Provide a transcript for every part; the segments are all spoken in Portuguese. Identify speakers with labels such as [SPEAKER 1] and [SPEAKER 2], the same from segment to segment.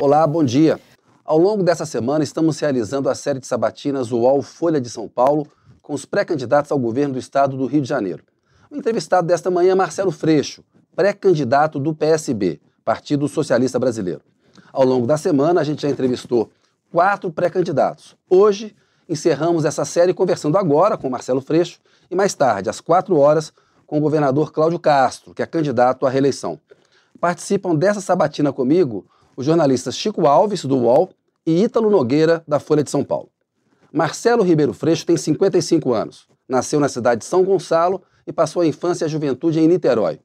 [SPEAKER 1] Olá, bom dia. Ao longo dessa semana, estamos realizando a série de sabatinas UOL Folha de São Paulo com os pré-candidatos ao governo do estado do Rio de Janeiro. O entrevistado desta manhã é Marcelo Freixo, pré-candidato do PSB, Partido Socialista Brasileiro. Ao longo da semana, a gente já entrevistou quatro pré-candidatos. Hoje, encerramos essa série conversando agora com Marcelo Freixo e mais tarde, às quatro horas, com o governador Cláudio Castro, que é candidato à reeleição. Participam dessa sabatina comigo os jornalistas Chico Alves, do UOL, e Ítalo Nogueira, da Folha de São Paulo. Marcelo Ribeiro Freixo tem 55 anos. Nasceu na cidade de São Gonçalo e passou a infância e a juventude em Niterói.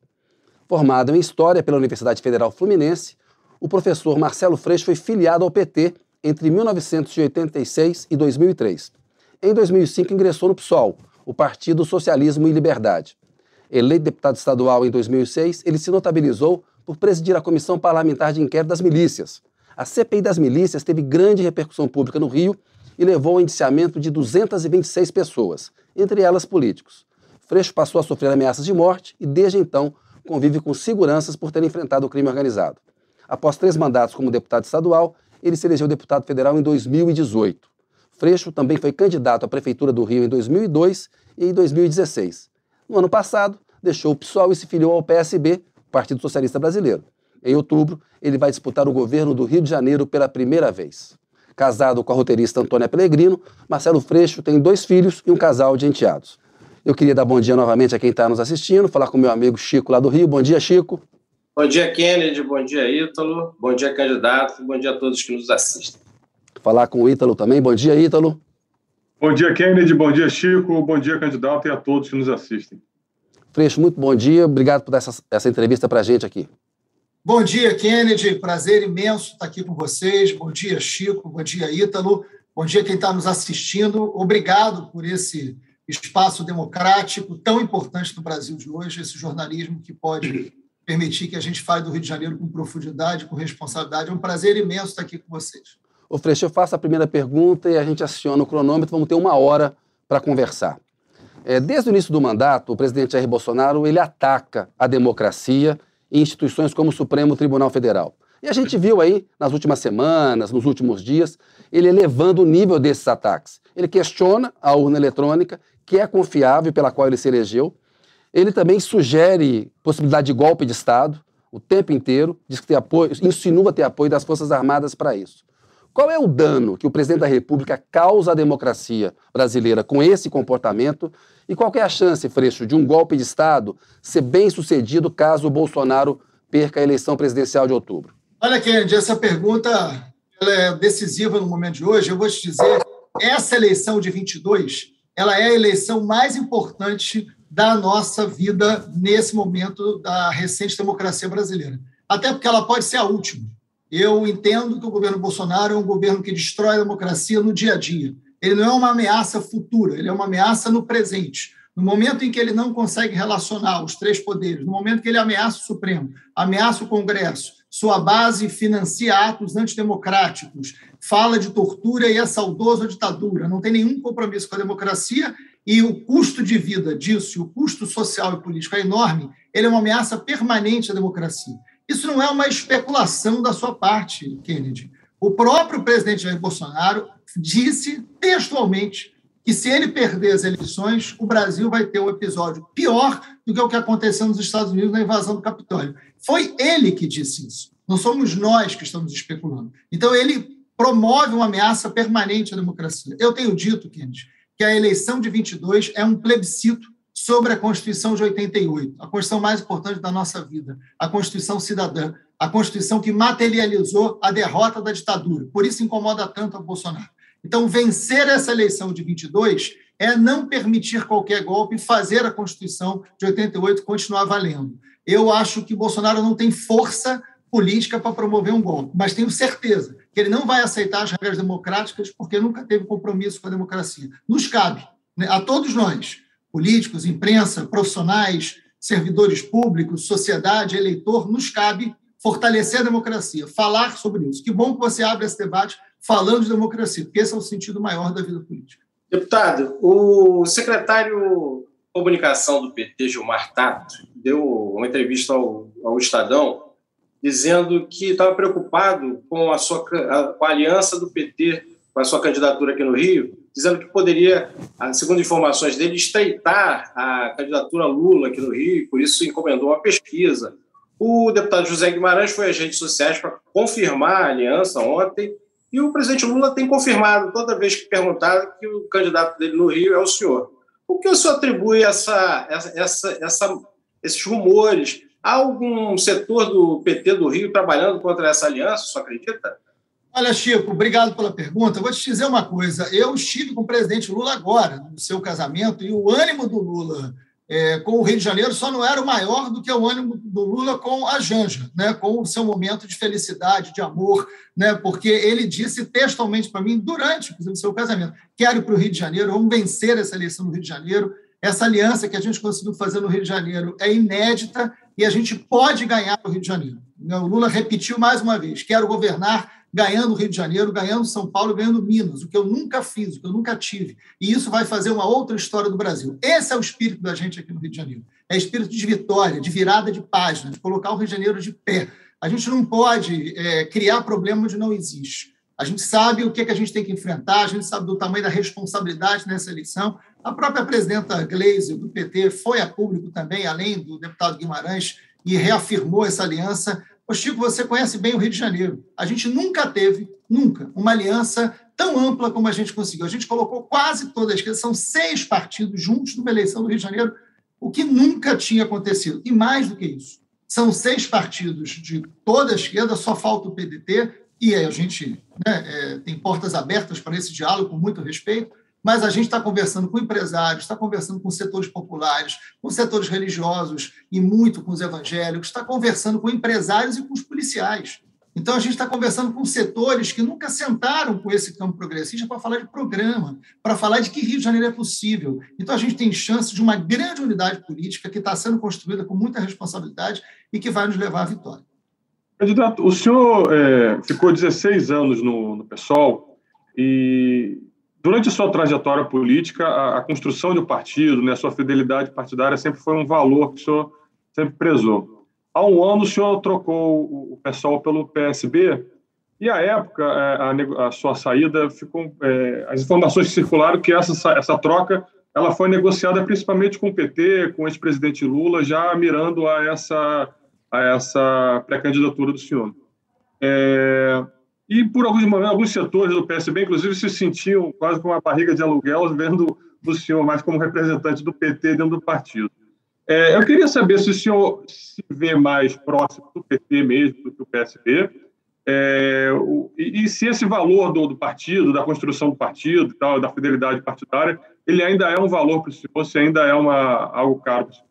[SPEAKER 1] Formado em História pela Universidade Federal Fluminense, o professor Marcelo Freixo foi filiado ao PT entre 1986 e 2003. Em 2005 ingressou no PSOL, o Partido Socialismo e Liberdade. Eleito deputado estadual em 2006, ele se notabilizou por presidir a Comissão Parlamentar de Inquérito das Milícias, a CPI das milícias teve grande repercussão pública no Rio e levou ao indiciamento de 226 pessoas, entre elas políticos. Freixo passou a sofrer ameaças de morte e, desde então, convive com seguranças por ter enfrentado o crime organizado. Após três mandatos como deputado estadual, ele se elegeu deputado federal em 2018. Freixo também foi candidato à Prefeitura do Rio em 2002 e em 2016. No ano passado, deixou o PSOL e se filiou ao PSB, Partido Socialista Brasileiro. Em outubro, ele vai disputar o governo do Rio de Janeiro pela primeira vez. Casado com a roteirista Antônia Pellegrino, Marcelo Freixo tem dois filhos e um casal de enteados. Eu queria dar bom dia novamente a quem está nos assistindo, falar com meu amigo Chico lá do Rio. Bom dia, Chico.
[SPEAKER 2] Bom dia, Kennedy. Bom dia, Ítalo. Bom dia, candidato. Bom dia a todos que nos assistem.
[SPEAKER 1] Falar com o Ítalo também. Bom dia, Ítalo.
[SPEAKER 3] Bom dia, Kennedy. Bom dia, Chico. Bom dia, candidato, e a todos que nos assistem.
[SPEAKER 1] Freixo, muito bom dia. Obrigado por essa, essa entrevista para a gente aqui.
[SPEAKER 4] Bom dia, Kennedy. Prazer imenso estar aqui com vocês. Bom dia, Chico. Bom dia, Ítalo. Bom dia, quem está nos assistindo. Obrigado por esse espaço democrático tão importante no Brasil de hoje, esse jornalismo que pode permitir que a gente fale do Rio de Janeiro com profundidade, com responsabilidade. É um prazer imenso estar aqui com vocês.
[SPEAKER 1] Ô, Freixo, eu faço a primeira pergunta e a gente aciona o cronômetro. Vamos ter uma hora para conversar. É, desde o início do mandato, o presidente Jair Bolsonaro ele ataca a democracia em instituições como o Supremo Tribunal Federal. E a gente viu aí, nas últimas semanas, nos últimos dias, ele elevando o nível desses ataques. Ele questiona a urna eletrônica, que é confiável pela qual ele se elegeu. Ele também sugere possibilidade de golpe de Estado o tempo inteiro, diz que tem apoio, insinua ter apoio das Forças Armadas para isso. Qual é o dano que o presidente da República causa à democracia brasileira com esse comportamento? E qual é a chance, Freixo, de um golpe de Estado ser bem sucedido caso o Bolsonaro perca a eleição presidencial de outubro?
[SPEAKER 4] Olha, Kennedy, essa pergunta é decisiva no momento de hoje. Eu vou te dizer, essa eleição de 22, ela é a eleição mais importante da nossa vida nesse momento da recente democracia brasileira. Até porque ela pode ser a última. Eu entendo que o governo Bolsonaro é um governo que destrói a democracia no dia a dia. Ele não é uma ameaça futura, ele é uma ameaça no presente. No momento em que ele não consegue relacionar os três poderes, no momento que ele ameaça o Supremo, ameaça o Congresso, sua base financia atos antidemocráticos, fala de tortura e é saudoso ditadura, não tem nenhum compromisso com a democracia e o custo de vida disso, o custo social e político é enorme, ele é uma ameaça permanente à democracia. Isso não é uma especulação da sua parte, Kennedy. O próprio presidente Jair Bolsonaro disse textualmente que se ele perder as eleições, o Brasil vai ter um episódio pior do que o que aconteceu nos Estados Unidos na invasão do Capitólio. Foi ele que disse isso. Não somos nós que estamos especulando. Então, ele promove uma ameaça permanente à democracia. Eu tenho dito, Kennedy, que a eleição de 22 é um plebiscito sobre a Constituição de 88, a Constituição mais importante da nossa vida, a Constituição cidadã, a Constituição que materializou a derrota da ditadura. Por isso incomoda tanto a Bolsonaro. Então, vencer essa eleição de 22 é não permitir qualquer golpe e fazer a Constituição de 88 continuar valendo. Eu acho que Bolsonaro não tem força política para promover um golpe, mas tenho certeza que ele não vai aceitar as regras democráticas porque nunca teve compromisso com a democracia. Nos cabe, né, a todos nós, políticos, imprensa, profissionais, servidores públicos, sociedade, eleitor, nos cabe fortalecer a democracia, falar sobre isso. Que bom que você abre esse debate falando de democracia, porque esse é o sentido maior da vida política.
[SPEAKER 2] Deputado, o secretário de comunicação do PT, Gilmar Tato, deu uma entrevista ao, ao Estadão dizendo que estava preocupado com a sua com a aliança do PT com a sua candidatura aqui no Rio, dizendo que poderia, segundo informações dele, estreitar a candidatura Lula aqui no Rio, e por isso encomendou uma pesquisa. O deputado José Guimarães foi às redes sociais para confirmar a aliança ontem, e o presidente Lula tem confirmado toda vez que perguntado que o candidato dele no Rio é o senhor. O que o senhor atribui essa, essa, essa, esses rumores? Há algum setor do PT do Rio trabalhando contra essa aliança, o senhor acredita?
[SPEAKER 4] Olha, Chico, obrigado pela pergunta. vou te dizer uma coisa. Eu estive com o presidente Lula agora, no seu casamento, e o ânimo do Lula é, com o Rio de Janeiro só não era maior do que o ânimo do Lula com a Janja, né, com o seu momento de felicidade, de amor, né, porque ele disse textualmente para mim, durante o seu casamento, quero ir para o Rio de Janeiro, vamos vencer essa eleição no Rio de Janeiro. Essa aliança que a gente conseguiu fazer no Rio de Janeiro é inédita e a gente pode ganhar no Rio de Janeiro. O Lula repetiu mais uma vez: quero governar ganhando o Rio de Janeiro, ganhando São Paulo, ganhando Minas, o que eu nunca fiz, o que eu nunca tive. E isso vai fazer uma outra história do Brasil. Esse é o espírito da gente aqui no Rio de Janeiro. É espírito de vitória, de virada de página, de colocar o Rio de Janeiro de pé. A gente não pode é, criar problema onde não existe. A gente sabe o que, é que a gente tem que enfrentar, a gente sabe do tamanho da responsabilidade nessa eleição. A própria presidenta Gleisi, do PT, foi a público também, além do deputado Guimarães, e reafirmou essa aliança. Ô Chico, você conhece bem o Rio de Janeiro. A gente nunca teve, nunca, uma aliança tão ampla como a gente conseguiu. A gente colocou quase toda a esquerda, são seis partidos juntos numa eleição do Rio de Janeiro, o que nunca tinha acontecido. E mais do que isso, são seis partidos de toda a esquerda, só falta o PDT, e a gente né, é, tem portas abertas para esse diálogo com muito respeito mas a gente está conversando com empresários, está conversando com setores populares, com setores religiosos e muito com os evangélicos, está conversando com empresários e com os policiais. Então, a gente está conversando com setores que nunca sentaram com esse campo progressista para falar de programa, para falar de que Rio de Janeiro é possível. Então, a gente tem chance de uma grande unidade política que está sendo construída com muita responsabilidade e que vai nos levar à vitória.
[SPEAKER 3] Candidato, o senhor é, ficou 16 anos no, no PSOL e Durante a sua trajetória política, a, a construção de um partido, né, a sua fidelidade partidária sempre foi um valor que o senhor sempre prezou. Há um ano, o senhor trocou o pessoal pelo PSB e, à época, é, a, a sua saída ficou. É, as informações circularam que essa, essa troca ela foi negociada principalmente com o PT, com o ex-presidente Lula, já mirando a essa, a essa pré-candidatura do senhor. É, e, por alguns momentos, alguns setores do PSB, inclusive, se sentiam quase com uma barriga de aluguel, vendo o senhor mais como representante do PT dentro do partido. É, eu queria saber se o senhor se vê mais próximo do PT mesmo do que o PSB, é, e, e, se esse valor do, do, partido, da construção do partido, tal, da fidelidade partidária, ele ainda é um valor para o senhor, se ainda é uma, algo caro para o senhor.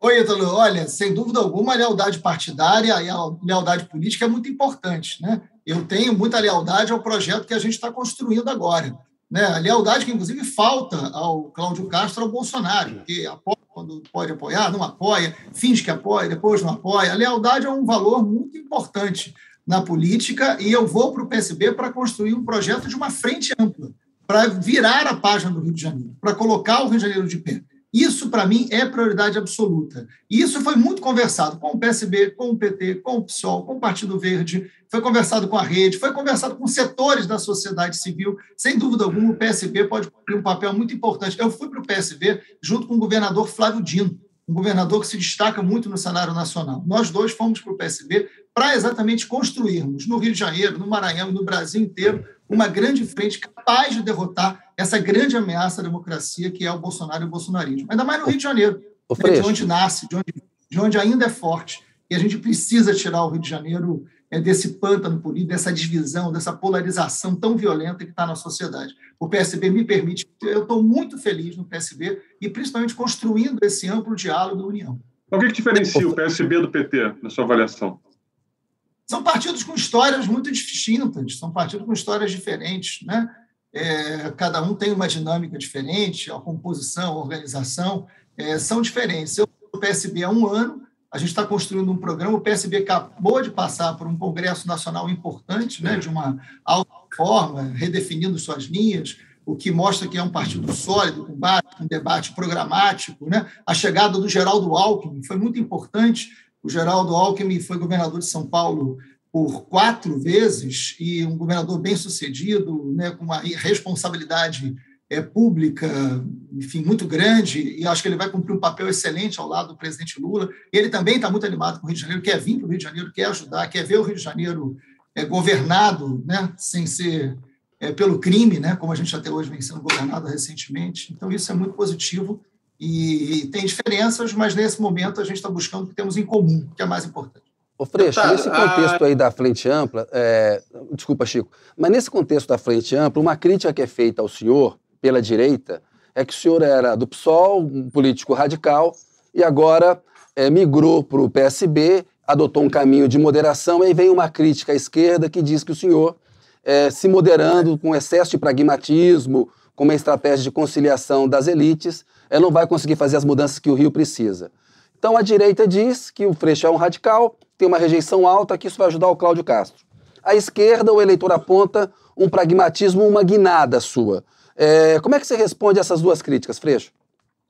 [SPEAKER 4] Oi, Ítalo. Olha, sem dúvida alguma, a lealdade partidária e a lealdade política é muito importante. Né? eu tenho muita lealdade ao projeto que a gente está construindo agora. Né? A lealdade que, inclusive, falta ao Cláudio Castro, ao Bolsonaro, que apoia quando pode apoiar, não apoia, finge que apoia, depois não apoia. A lealdade é um valor muito importante na política e eu vou para o PSB para construir um projeto de uma frente ampla, para virar a página do Rio de Janeiro, para colocar o Rio de Janeiro de pé. Isso, para mim, é prioridade absoluta. E isso foi muito conversado com o PSB, com o PT, com o PSOL, com o Partido Verde, foi conversado com a rede, foi conversado com setores da sociedade civil. Sem dúvida alguma, o PSB pode cumprir um papel muito importante. Eu fui para o PSB junto com o governador Flávio Dino, um governador que se destaca muito no cenário nacional. Nós dois fomos para o PSB para exatamente construirmos no Rio de Janeiro, no Maranhão e no Brasil inteiro uma grande frente capaz de derrotar essa grande ameaça à democracia que é o Bolsonaro e o bolsonarismo. Ainda mais no Rio de Janeiro, né, de onde nasce, de onde, de onde ainda é forte. E a gente precisa tirar o Rio de Janeiro é, desse pântano político, dessa divisão, dessa polarização tão violenta que está na sociedade. O PSB me permite, eu estou muito feliz no PSB e principalmente construindo esse amplo diálogo da União.
[SPEAKER 3] O que, que diferencia o PSB do PT, na sua avaliação?
[SPEAKER 4] São partidos com histórias muito distintas, são partidos com histórias diferentes, né? É, cada um tem uma dinâmica diferente, a composição, a organização é, são diferentes. Eu o PSB há um ano, a gente está construindo um programa, o PSB acabou de passar por um congresso nacional importante, né, de uma alta forma, redefinindo suas linhas, o que mostra que é um partido sólido, com um debate programático. Né? A chegada do Geraldo Alckmin foi muito importante O Geraldo Alckmin foi governador de São Paulo por quatro vezes e um governador bem sucedido, né, com uma responsabilidade é, pública, enfim, muito grande, e acho que ele vai cumprir um papel excelente ao lado do presidente Lula. Ele também está muito animado com o Rio de Janeiro, quer vir para o Rio de Janeiro, quer ajudar, quer ver o Rio de Janeiro é, governado, né, sem ser é, pelo crime, né, como a gente até hoje vem sendo governado recentemente. Então, isso é muito positivo e, e tem diferenças, mas nesse momento a gente está buscando o que temos em comum, que é mais importante.
[SPEAKER 1] Ô Freixo, nesse contexto aí da frente ampla, é, desculpa, Chico, mas nesse contexto da frente ampla, uma crítica que é feita ao senhor pela direita é que o senhor era do PSOL, um político radical, e agora é, migrou para o PSB, adotou um caminho de moderação, e aí vem uma crítica à esquerda que diz que o senhor, é, se moderando com excesso de pragmatismo, com uma estratégia de conciliação das elites, é, não vai conseguir fazer as mudanças que o Rio precisa. Então a direita diz que o Freixo é um radical, tem uma rejeição alta, que isso vai ajudar o Cláudio Castro. A esquerda, o eleitor aponta um pragmatismo, uma guinada sua. É, como é que você responde a essas duas críticas, Freixo?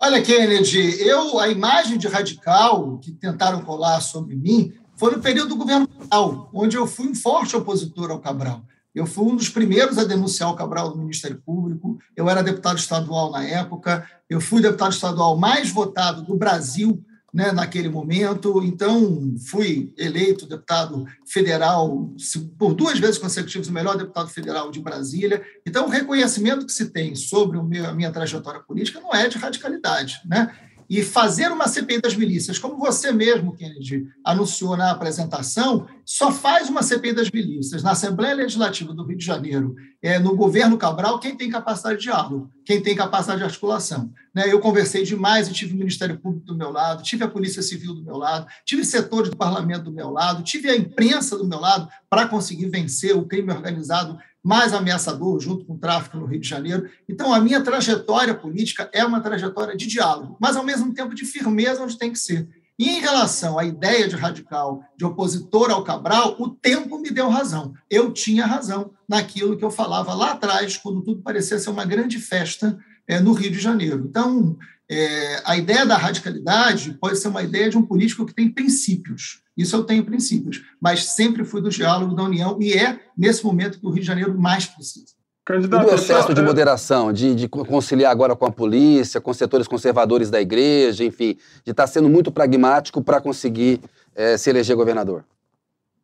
[SPEAKER 4] Olha, Kennedy, eu, a imagem de radical que tentaram colar sobre mim foi no período do governo Cabral, onde eu fui um forte opositor ao Cabral. Eu fui um dos primeiros a denunciar o Cabral no Ministério Público. Eu era deputado estadual na época. Eu fui deputado estadual mais votado do Brasil né, naquele momento. Então, fui eleito deputado federal por duas vezes consecutivas, o melhor deputado federal de Brasília. Então, o reconhecimento que se tem sobre a minha trajetória política não é de radicalidade. Né? E fazer uma CPI das milícias, como você mesmo, Kennedy, anunciou na apresentação, só faz uma CPI das milícias na Assembleia Legislativa do Rio de Janeiro, é, no governo Cabral, quem tem capacidade de diálogo, quem tem capacidade de articulação. Né? Eu conversei demais e tive o Ministério Público do meu lado, tive a Polícia Civil do meu lado, tive setores do parlamento do meu lado, tive a imprensa do meu lado para conseguir vencer o crime organizado mais ameaçador, junto com o tráfico no Rio de Janeiro. Então, a minha trajetória política é uma trajetória de diálogo, mas, ao mesmo tempo, de firmeza onde tem que ser. E em relação à ideia de radical, de opositor ao Cabral, o tempo me deu razão. Eu tinha razão naquilo que eu falava lá atrás, quando tudo parecia ser uma grande festa é, no Rio de Janeiro. Então, é, a ideia da radicalidade pode ser uma ideia de um político que tem princípios. Isso eu tenho princípios, mas sempre fui do diálogo da União e é nesse momento que o Rio de Janeiro mais precisa.
[SPEAKER 1] Candidato, e do excesso de moderação, de, de, conciliar agora com a polícia, com setores conservadores da igreja, enfim, de estar sendo muito pragmático para conseguir é, se eleger governador?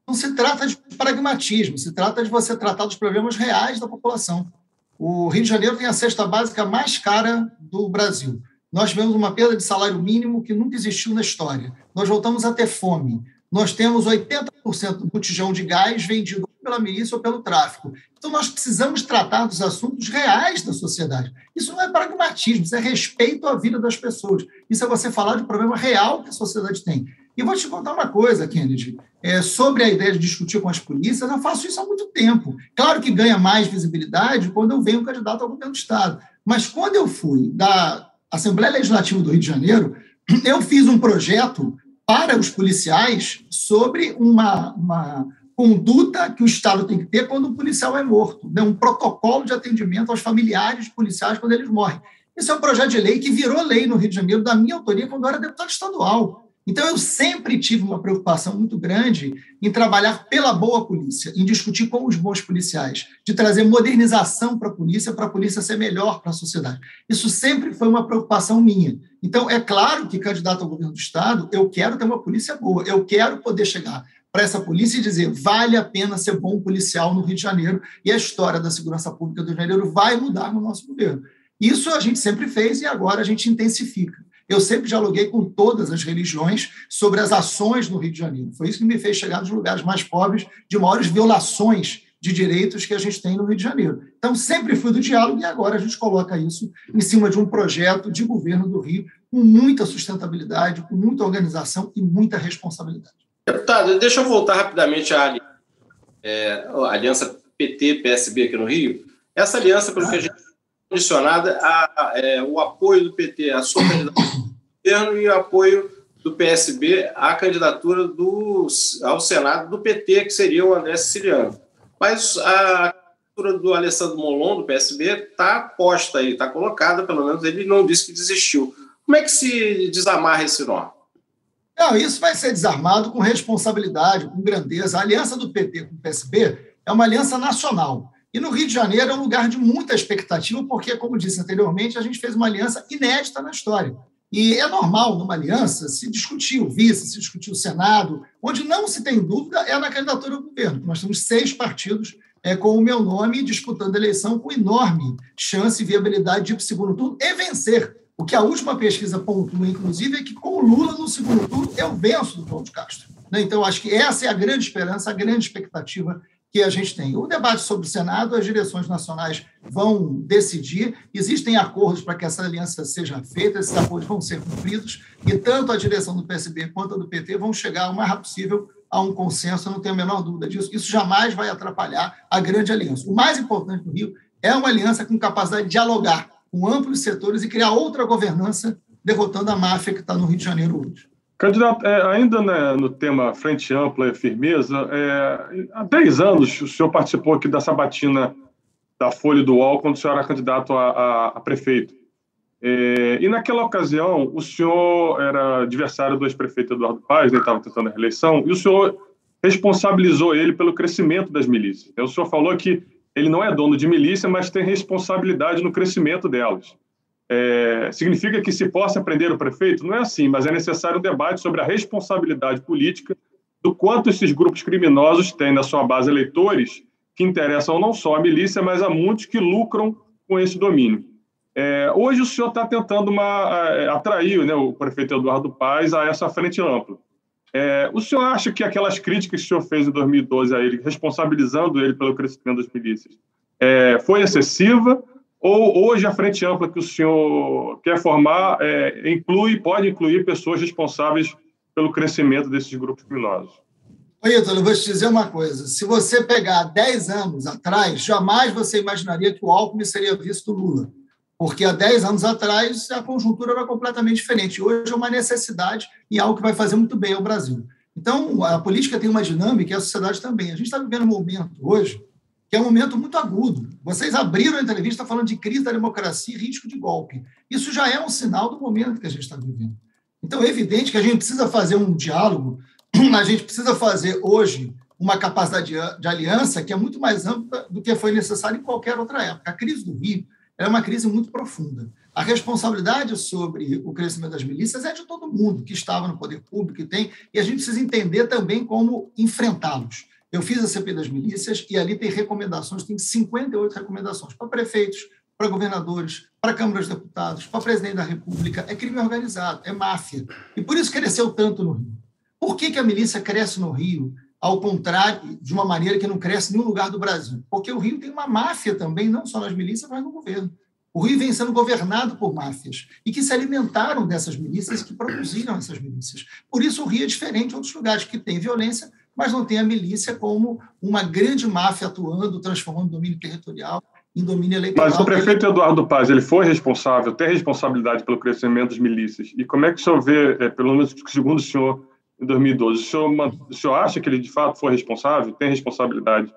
[SPEAKER 4] Não se trata de pragmatismo, se trata de você tratar dos problemas reais da população. O Rio de Janeiro tem a cesta básica mais cara do Brasil. Nós tivemos uma perda de salário mínimo que nunca existiu na história. Nós voltamos a ter fome nós temos 80% do botijão de gás vendido pela milícia ou pelo tráfico. Então, nós precisamos tratar dos assuntos reais da sociedade. Isso não é pragmatismo, isso é respeito à vida das pessoas. Isso é você falar de problema real que a sociedade tem. E vou te contar uma coisa, Kennedy, é, sobre a ideia de discutir com as polícias, eu faço isso há muito tempo. Claro que ganha mais visibilidade quando eu venho candidato ao governo do Estado. Mas quando eu fui da Assembleia Legislativa do Rio de Janeiro, eu fiz um projeto para os policiais sobre uma, uma conduta que o Estado tem que ter quando o policial é morto, né? um protocolo de atendimento aos familiares policiais quando eles morrem. Esse é um projeto de lei que virou lei no Rio de Janeiro, da minha autoria, quando eu era deputado estadual. Então, eu sempre tive uma preocupação muito grande em trabalhar pela boa polícia, em discutir com os bons policiais, de trazer modernização para a polícia, para a polícia ser melhor para a sociedade. Isso sempre foi uma preocupação minha. Então, é claro que, candidato ao governo do Estado, eu quero ter uma polícia boa, eu quero poder chegar para essa polícia e dizer vale a pena ser bom policial no Rio de Janeiro e a história da segurança pública do Rio de Janeiro vai mudar no nosso governo. Isso a gente sempre fez e agora a gente intensifica. Eu sempre dialoguei com todas as religiões sobre as ações no Rio de Janeiro. Foi isso que me fez chegar nos lugares mais pobres, de maiores violações de direitos que a gente tem no Rio de Janeiro. Então, sempre fui do diálogo e agora a gente coloca isso em cima de um projeto de governo do Rio com muita sustentabilidade, com muita organização e muita responsabilidade.
[SPEAKER 2] Deputado, deixa eu voltar rapidamente à é, aliança PT-PSB aqui no Rio. Essa aliança, pelo que a gente condicionada ao é, apoio do PT à sua candidatura governo e o apoio do PSB à candidatura do, ao Senado do PT, que seria o André Siciliano. Mas a candidatura do Alessandro Molon, do PSB, está posta aí, está colocada, pelo menos ele não disse que desistiu. Como é que se desamarra esse nó?
[SPEAKER 4] Não, isso vai ser desarmado com responsabilidade, com grandeza. A aliança do PT com o PSB é uma aliança nacional. E no Rio de Janeiro é um lugar de muita expectativa, porque, como disse anteriormente, a gente fez uma aliança inédita na história. E é normal, numa aliança, se discutir o vice, se discutir o Senado. Onde não se tem dúvida é na candidatura ao governo. Nós temos seis partidos é, com o meu nome disputando a eleição com enorme chance e viabilidade de ir para o segundo turno e vencer. O que a última pesquisa pontua, inclusive, é que com o Lula no segundo turno eu venço do Cláudio Castro. Né? Então, acho que essa é a grande esperança, a grande expectativa que a gente tem. O debate sobre o Senado, as direções nacionais vão decidir. Existem acordos para que essa aliança seja feita, esses acordos vão ser cumpridos, e tanto a direção do PSB quanto a do PT vão chegar o mais rápido possível a um consenso, eu não tenho a menor dúvida disso. Isso jamais vai atrapalhar a grande aliança. O mais importante do Rio é uma aliança com capacidade de dialogar com amplos setores e criar outra governança, derrotando a máfia que está no Rio de Janeiro hoje.
[SPEAKER 3] Candidato, é, ainda né, no tema frente ampla e firmeza, é, há 10 anos o senhor participou aqui da sabatina da Folha do UOL quando o senhor era candidato a, a, a prefeito. É, e naquela ocasião, o senhor era adversário do ex-prefeito Eduardo Paz, ele estava tentando a reeleição, e o senhor responsabilizou ele pelo crescimento das milícias. O senhor falou que ele não é dono de milícia, mas tem responsabilidade no crescimento delas. É, significa que se possa prender o prefeito? Não é assim, mas é necessário um debate sobre a responsabilidade política do quanto esses grupos criminosos têm na sua base eleitores que interessam não só a milícia, mas a muitos que lucram com esse domínio. É, hoje o senhor está tentando uma, atrair né, o prefeito Eduardo Paes a essa frente ampla. É, o senhor acha que aquelas críticas que o senhor fez em 2012 a ele, responsabilizando ele pelo crescimento das milícias, é, foi excessiva? Ou hoje a frente ampla que o senhor quer formar é, inclui, pode incluir pessoas responsáveis pelo crescimento desses grupos criminosos?
[SPEAKER 4] Oi, Ítalo, vou te dizer uma coisa. Se você pegar 10 anos atrás, jamais você imaginaria que o Alckmin seria visto Lula porque há 10 anos atrás a conjuntura era completamente diferente. Hoje é uma necessidade e algo que vai fazer muito bem ao Brasil. Então, a política tem uma dinâmica e a sociedade também. A gente está vivendo um momento hoje que é um momento muito agudo. Vocês abriram a entrevista falando de crise da democracia e risco de golpe. Isso já é um sinal do momento que a gente está vivendo. Então, é evidente que a gente precisa fazer um diálogo, a gente precisa fazer hoje uma capacidade de aliança que é muito mais ampla do que foi necessário em qualquer outra época. A crise do Rio é uma crise muito profunda. A responsabilidade sobre o crescimento das milícias é de todo mundo que estava no poder público e tem, e a gente precisa entender também como enfrentá-los. Eu fiz a CP das milícias e ali tem recomendações, tem 58 recomendações para prefeitos, para governadores, para câmaras de deputados, para presidente da República. É crime organizado, é máfia. E por isso cresceu tanto no Rio. Por que, que a milícia cresce no Rio ao contrário, de uma maneira que não cresce em nenhum lugar do Brasil. Porque o Rio tem uma máfia também, não só nas milícias, mas no governo. O Rio vem sendo governado por máfias e que se alimentaram dessas milícias, que produziram essas milícias. Por isso, o Rio é diferente de outros lugares que tem violência, mas não tem a milícia como uma grande máfia atuando, transformando domínio territorial em domínio eleitoral.
[SPEAKER 3] Mas o prefeito Eduardo Paz, ele foi responsável, tem responsabilidade pelo crescimento das milícias. E como é que o senhor vê, é, pelo menos segundo o senhor, em 2012. O senhor, o senhor acha que ele de fato foi responsável? Tem responsabilidade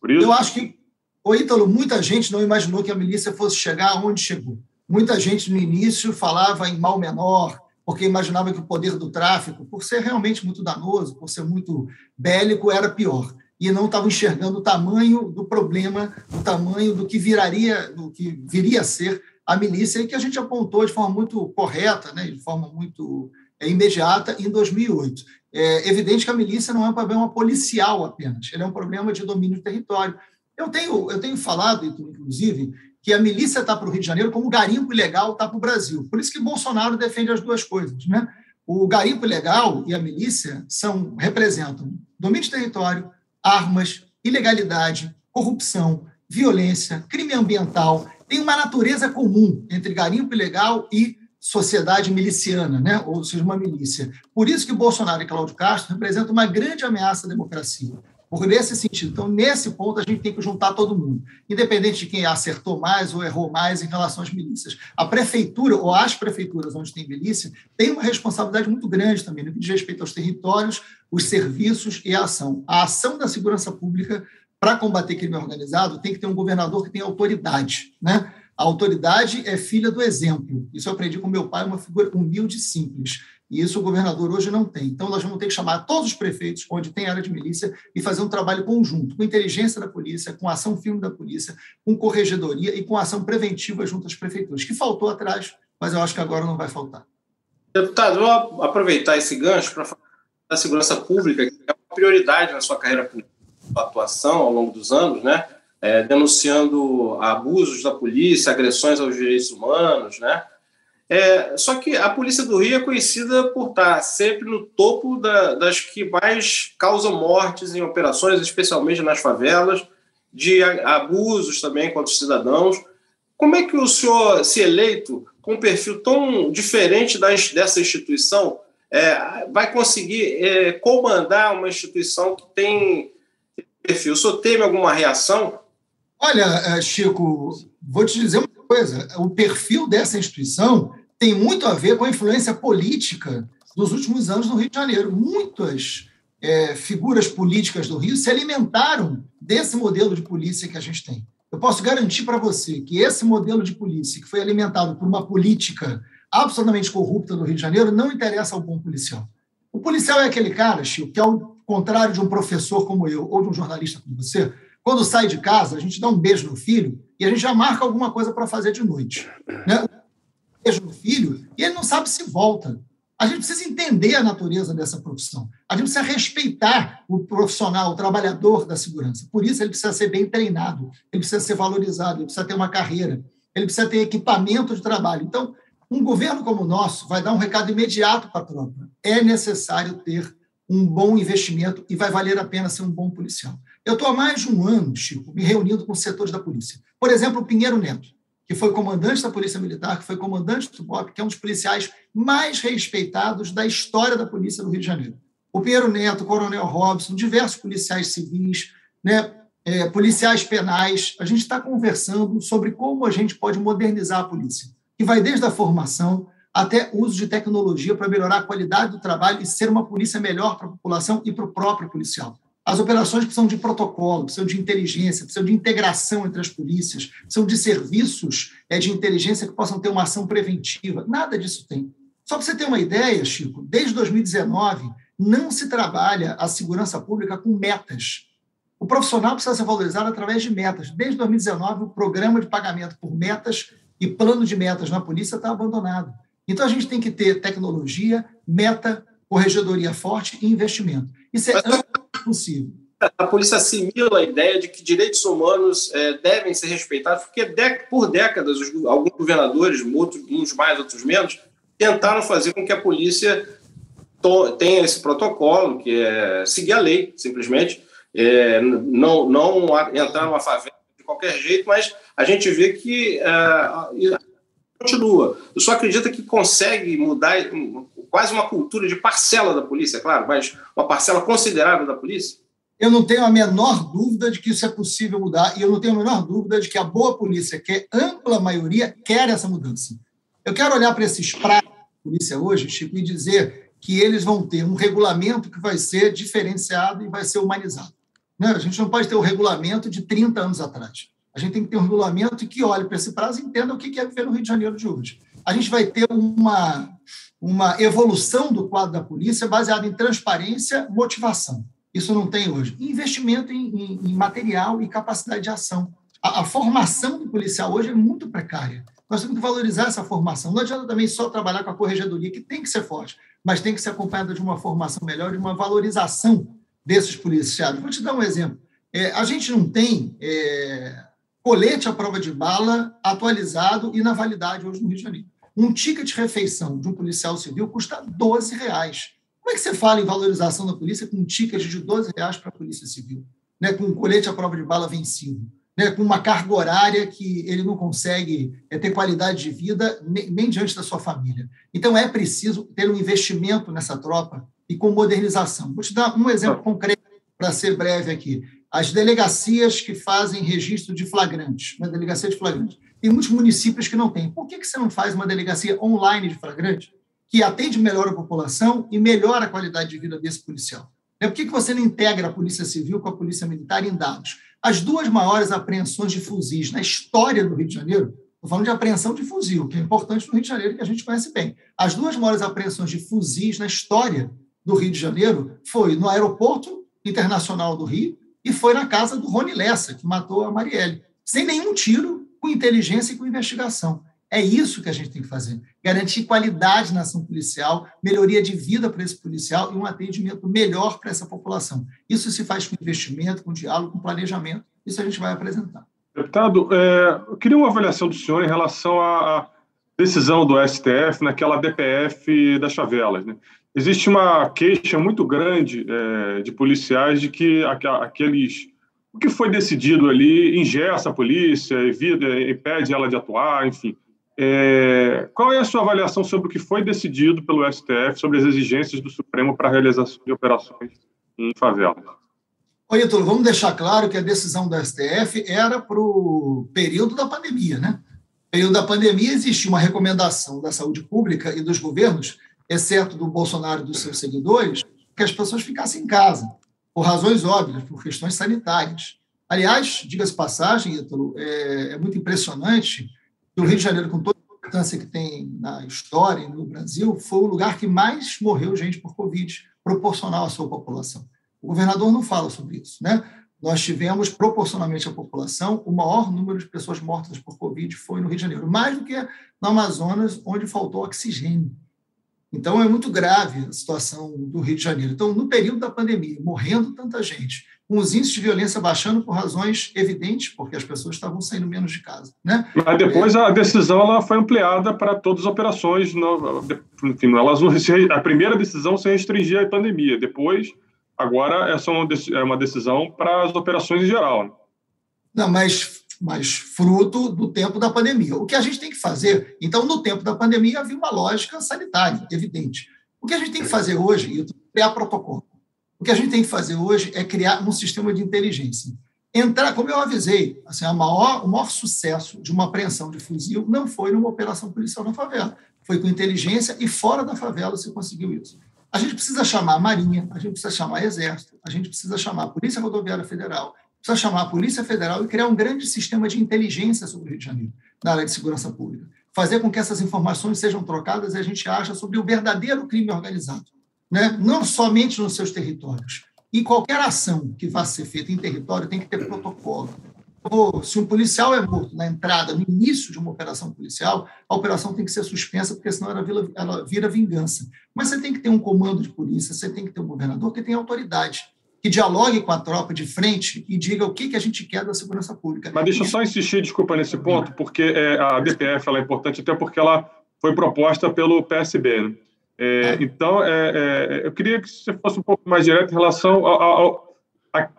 [SPEAKER 3] por isso?
[SPEAKER 4] Eu acho que, o Ítalo, muita gente não imaginou que a milícia fosse chegar onde chegou. Muita gente no início falava em mal menor, porque imaginava que o poder do tráfico, por ser realmente muito danoso, por ser muito bélico, era pior. E não estava enxergando o tamanho do problema, o tamanho do que viraria, do que viria a ser a milícia, e que a gente apontou de forma muito correta, né, de forma muito é, imediata em 2008. É evidente que a milícia não é um problema policial apenas, ele é um problema de domínio do território. Eu tenho, eu tenho falado, inclusive, que a milícia está para o Rio de Janeiro como o garimpo ilegal está para o Brasil. Por isso que Bolsonaro defende as duas coisas. Né? O garimpo ilegal e a milícia são, representam domínio de território, armas, ilegalidade, corrupção, violência, crime ambiental. Tem uma natureza comum entre garimpo ilegal e sociedade miliciana, né? ou seja, uma milícia. Por isso que Bolsonaro e Cláudio Castro representam uma grande ameaça à democracia. Por nesse sentido, então, nesse ponto, a gente tem que juntar todo mundo, independente de quem acertou mais ou errou mais em relação às milícias. A prefeitura, ou as prefeituras onde tem milícia, tem uma responsabilidade muito grande também no que diz respeito aos territórios, os serviços e a ação. A ação da segurança pública para combater crime organizado tem que ter um governador que tenha autoridade, né? A autoridade é filha do exemplo. Isso eu aprendi com meu pai, uma figura humilde e simples. E isso o governador hoje não tem. Então, nós vamos ter que chamar todos os prefeitos, onde tem área de milícia, e fazer um trabalho conjunto, com inteligência da polícia, com ação firme da polícia, com corregedoria e com ação preventiva junto às prefeituras, que faltou atrás, mas eu acho que agora não vai faltar.
[SPEAKER 2] Deputado, vou aproveitar esse gancho para falar da segurança pública, que é uma prioridade na sua carreira política, atuação ao longo dos anos, né? É, denunciando abusos da polícia, agressões aos direitos humanos, né? É, só que a Polícia do Rio é conhecida por estar sempre no topo da, das que mais causam mortes em operações, especialmente nas favelas, de abusos também contra os cidadãos. Como é que o senhor, se eleito, com um perfil tão diferente das, dessa instituição, é, vai conseguir é, comandar uma instituição que tem perfil? O senhor teme alguma reação?
[SPEAKER 4] Olha, é, Chico, vou te dizer uma coisa: o perfil dessa instituição tem muito a ver com a influência política dos últimos anos no Rio de Janeiro. Muitas é, figuras políticas do Rio se alimentaram desse modelo de polícia que a gente tem. Eu posso garantir para você que esse modelo de polícia, que foi alimentado por uma política absolutamente corrupta do Rio de Janeiro, não interessa ao bom policial. O policial é aquele cara, Chico, que ao contrário de um professor como eu ou de um jornalista como você, quando sai de casa, a gente dá um beijo no filho e a gente já marca alguma coisa para fazer de noite. Né? Beijo no filho e ele não sabe se volta. A gente precisa entender a natureza dessa profissão. A gente precisa respeitar o profissional, o trabalhador da segurança. Por isso, ele precisa ser bem treinado, ele precisa ser valorizado, ele precisa ter uma carreira, ele precisa ter equipamento de trabalho. Então, um governo como o nosso vai dar um recado imediato para a tropa. É necessário ter um bom investimento e vai valer a pena ser um bom policial. Eu estou há mais de um ano, Chico, me reunindo com setores da polícia. Por exemplo, o Pinheiro Neto que foi comandante da Polícia Militar, que foi comandante do BOP, que é um dos policiais mais respeitados da história da Polícia do Rio de Janeiro. O Pinheiro Neto, o Coronel Robson, diversos policiais civis, né, é, policiais penais. A gente está conversando sobre como a gente pode modernizar a polícia, que vai desde a formação até o uso de tecnologia para melhorar a qualidade do trabalho e ser uma polícia melhor para a população e para o próprio policial. As operações precisam de protocolo, precisam de inteligência, precisam de integração entre as polícias, precisam de serviços é, de inteligência que possam ter uma ação preventiva. Nada disso tem. Só para você ter uma ideia, Chico, desde 2019 não se trabalha a segurança pública com metas. O profissional precisa ser valorizado através de metas. Desde 2019, o programa de pagamento por metas e plano de metas na polícia está abandonado. Então, a gente tem que ter tecnologia, meta, corregedoria forte e investimento. Isso é possível.
[SPEAKER 2] A polícia assimila a ideia de que direitos humanos é, devem ser respeitados, porque por décadas os, alguns governadores, outros, uns mais, outros menos, tentaram fazer com que a polícia tenha esse protocolo, que é seguir a lei, simplesmente, é, não, não entrar numa favela de qualquer jeito, mas a gente vê que é, continua. Eu só acredito que consegue mudar quase uma cultura de parcela da polícia, claro, mas uma parcela considerável da polícia?
[SPEAKER 4] Eu não tenho a menor dúvida de que isso é possível mudar e eu não tenho a menor dúvida de que a boa polícia, que é ampla maioria, quer essa mudança. Eu quero olhar para esses pratos da polícia hoje, Chico, e dizer que eles vão ter um regulamento que vai ser diferenciado e vai ser humanizado. Né? A gente não pode ter o um regulamento de 30 anos atrás. A gente tem que ter um regulamento que olhe para esse prazo e entenda o que é viver no Rio de Janeiro de hoje. A gente vai ter uma uma evolução do quadro da polícia baseada em transparência, motivação. Isso não tem hoje. Investimento em, em, em material e capacidade de ação. A, a, formação do policial hoje é muito precária. Nós temos que valorizar essa formação. Não adianta também só trabalhar com a corregedoria, que tem que ser forte, mas tem que ser acompanhada de uma formação melhor, de uma valorização desses policiais. Vou te dar um exemplo. É, a gente não tem é, colete à prova de bala atualizado e na validade hoje no Rio de Janeiro. Um ticket de refeição de um policial civil custa 12 reais. Como é que você fala em valorização da polícia com um ticket de 12 reais para a polícia civil? Né? Com um colete à prova de bala vencido? Né? Com uma carga horária que ele não consegue é, ter qualidade de vida nem, nem diante da sua família. Então, é preciso ter um investimento nessa tropa e com modernização. Vou te dar um exemplo concreto para ser breve aqui. As delegacias que fazem registro de flagrantes, uma delegacia de flagrantes. Tem muitos municípios que não têm. Por que, que você não faz uma delegacia online de flagrante que atende melhor a população e melhora a qualidade de vida desse policial? Por que, que você não integra a Polícia Civil com a Polícia Militar em dados? As duas maiores apreensões de fuzis na história do Rio de Janeiro Estou falando de apreensão de fuzil, que é importante no Rio de Janeiro, que a gente conhece bem. As duas maiores apreensões de fuzis na história do Rio de Janeiro foi no Aeroporto Internacional do Rio e foi na casa do Rony Lessa, que matou a Marielle, sem nenhum tiro, com inteligência e com investigação. É isso que a gente tem que fazer: garantir qualidade na ação policial, melhoria de vida para esse policial e um atendimento melhor para essa população. Isso se faz com investimento, com diálogo, com planejamento. Isso a gente vai apresentar.
[SPEAKER 3] Deputado, é, eu queria uma avaliação do senhor em relação à decisão do STF naquela DPF das favelas. Né? Existe uma queixa muito grande é, de policiais de que aqueles o que foi decidido ali ingessa a polícia, evita, impede ela de atuar, enfim. É, qual é a sua avaliação sobre o que foi decidido pelo STF sobre as exigências do Supremo para a realização de operações em favelas?
[SPEAKER 4] Oi, Ítalo, vamos deixar claro que a decisão do STF era para o período da pandemia, né? No período da pandemia existia uma recomendação da saúde pública e dos governos, exceto do Bolsonaro e dos seus seguidores, que as pessoas ficassem em casa, por razões óbvias, por questões sanitárias. Aliás, diga-se passagem, Ítalo, é, é muito impressionante o Rio de Janeiro, com toda a importância que tem na história e no Brasil, foi o lugar que mais morreu gente por Covid, proporcional à sua população. O governador não fala sobre isso, né? Nós tivemos, proporcionalmente à população, o maior número de pessoas mortas por Covid foi no Rio de Janeiro, mais do que no Amazonas, onde faltou oxigênio. Então, é muito grave a situação do Rio de Janeiro. Então, no período da pandemia, morrendo tanta gente, com os índices de violência baixando por razões evidentes, porque as pessoas estavam saindo menos de casa. Né?
[SPEAKER 3] Mas depois a decisão ela foi ampliada para todas as operações. No, enfim, elas não, a primeira decisão se restringia à pandemia, depois, agora, essa é uma decisão para as operações em geral. Né?
[SPEAKER 4] Não, mas mas fruto do tempo da pandemia. O que a gente tem que fazer, então, no tempo da pandemia havia uma lógica sanitária, evidente. O que a gente tem que fazer hoje é criar protocolo. O que a gente tem que fazer hoje é criar um sistema de inteligência. Entrar, como eu avisei, assim, a maior, o maior sucesso de uma apreensão de fuzil não foi numa operação policial na favela, foi com inteligência e fora da favela se conseguiu isso. A gente precisa chamar a Marinha, a gente precisa chamar Exército, a gente precisa chamar a Polícia Rodoviária Federal, precisa chamar a Polícia Federal e criar um grande sistema de inteligência sobre o Rio de Janeiro, na área de segurança pública. Fazer com que essas informações sejam trocadas e a gente acha sobre o verdadeiro crime organizado, né? não somente nos seus territórios. E qualquer ação que vá ser feita em território tem que ter protocolo. Se um policial é morto na entrada, no início de uma operação policial, a operação tem que ser suspensa, porque senão ela vira, ela vira vingança. Mas você tem que ter um comando de polícia, você tem que ter um governador que tenha autoridade que dialogue com a tropa de frente e diga o que, que a gente quer da segurança pública.
[SPEAKER 3] Mas deixa eu só insistir, desculpa, nesse ponto, porque é, a DPF é importante até porque ela foi proposta pelo PSB. Né? É, é. Então, é, é, eu queria que você fosse um pouco mais direto em relação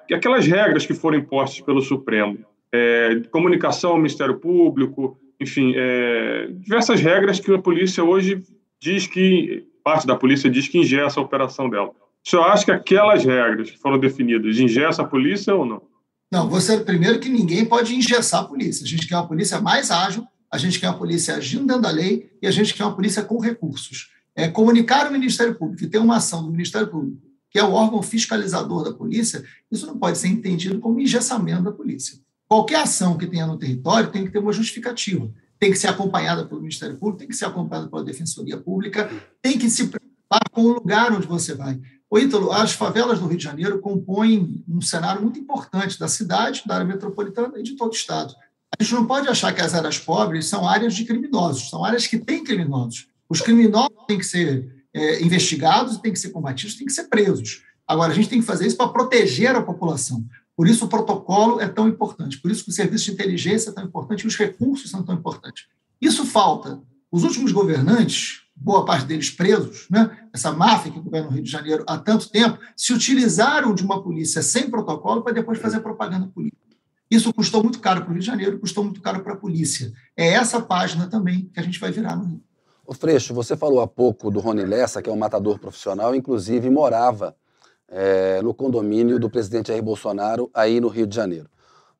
[SPEAKER 3] àquelas regras que foram impostas pelo Supremo. É, comunicação ao Ministério Público, enfim, diversas regras que a polícia hoje diz que, parte da polícia diz que ingessa a operação dela. O senhor acha que aquelas regras que foram definidas ingessa a polícia ou não?
[SPEAKER 4] Não, você primeiro que ninguém pode engessar a polícia. A gente quer uma polícia mais ágil, a gente quer uma polícia agindo dentro da lei e a gente quer uma polícia com recursos. É, comunicar ao Ministério Público e ter uma ação do Ministério Público, que é o órgão fiscalizador da polícia, isso não pode ser entendido como engessamento da polícia. Qualquer ação que tenha no território tem que ter uma justificativa. Tem que ser acompanhada pelo Ministério Público, tem que ser acompanhada pela Defensoria Pública, tem que se preocupar com o lugar onde você vai. O Ítalo, as favelas do Rio de Janeiro compõem um cenário muito importante da cidade, da área metropolitana e de todo o Estado. A gente não pode achar que as áreas pobres são áreas de criminosos, são áreas que têm criminosos. Os criminosos têm que ser é, investigados, têm que ser combatidos, têm que ser presos. Agora, a gente tem que fazer isso para proteger a população. Por isso, o protocolo é tão importante, por isso o serviço de inteligência é tão importante os recursos são tão importantes. Isso falta. Os últimos governantes, boa parte deles presos, né? essa máfia que governa o Rio de Janeiro há tanto tempo, se utilizaram de uma polícia sem protocolo para depois fazer propaganda política. Isso custou muito caro para o Rio de Janeiro, custou muito caro para a polícia. É essa página também que a gente vai virar no Rio.
[SPEAKER 1] O Freixo, você falou há pouco do Rony Lessa, que é um matador profissional, inclusive morava é, no condomínio do presidente Jair Bolsonaro, aí no Rio de Janeiro.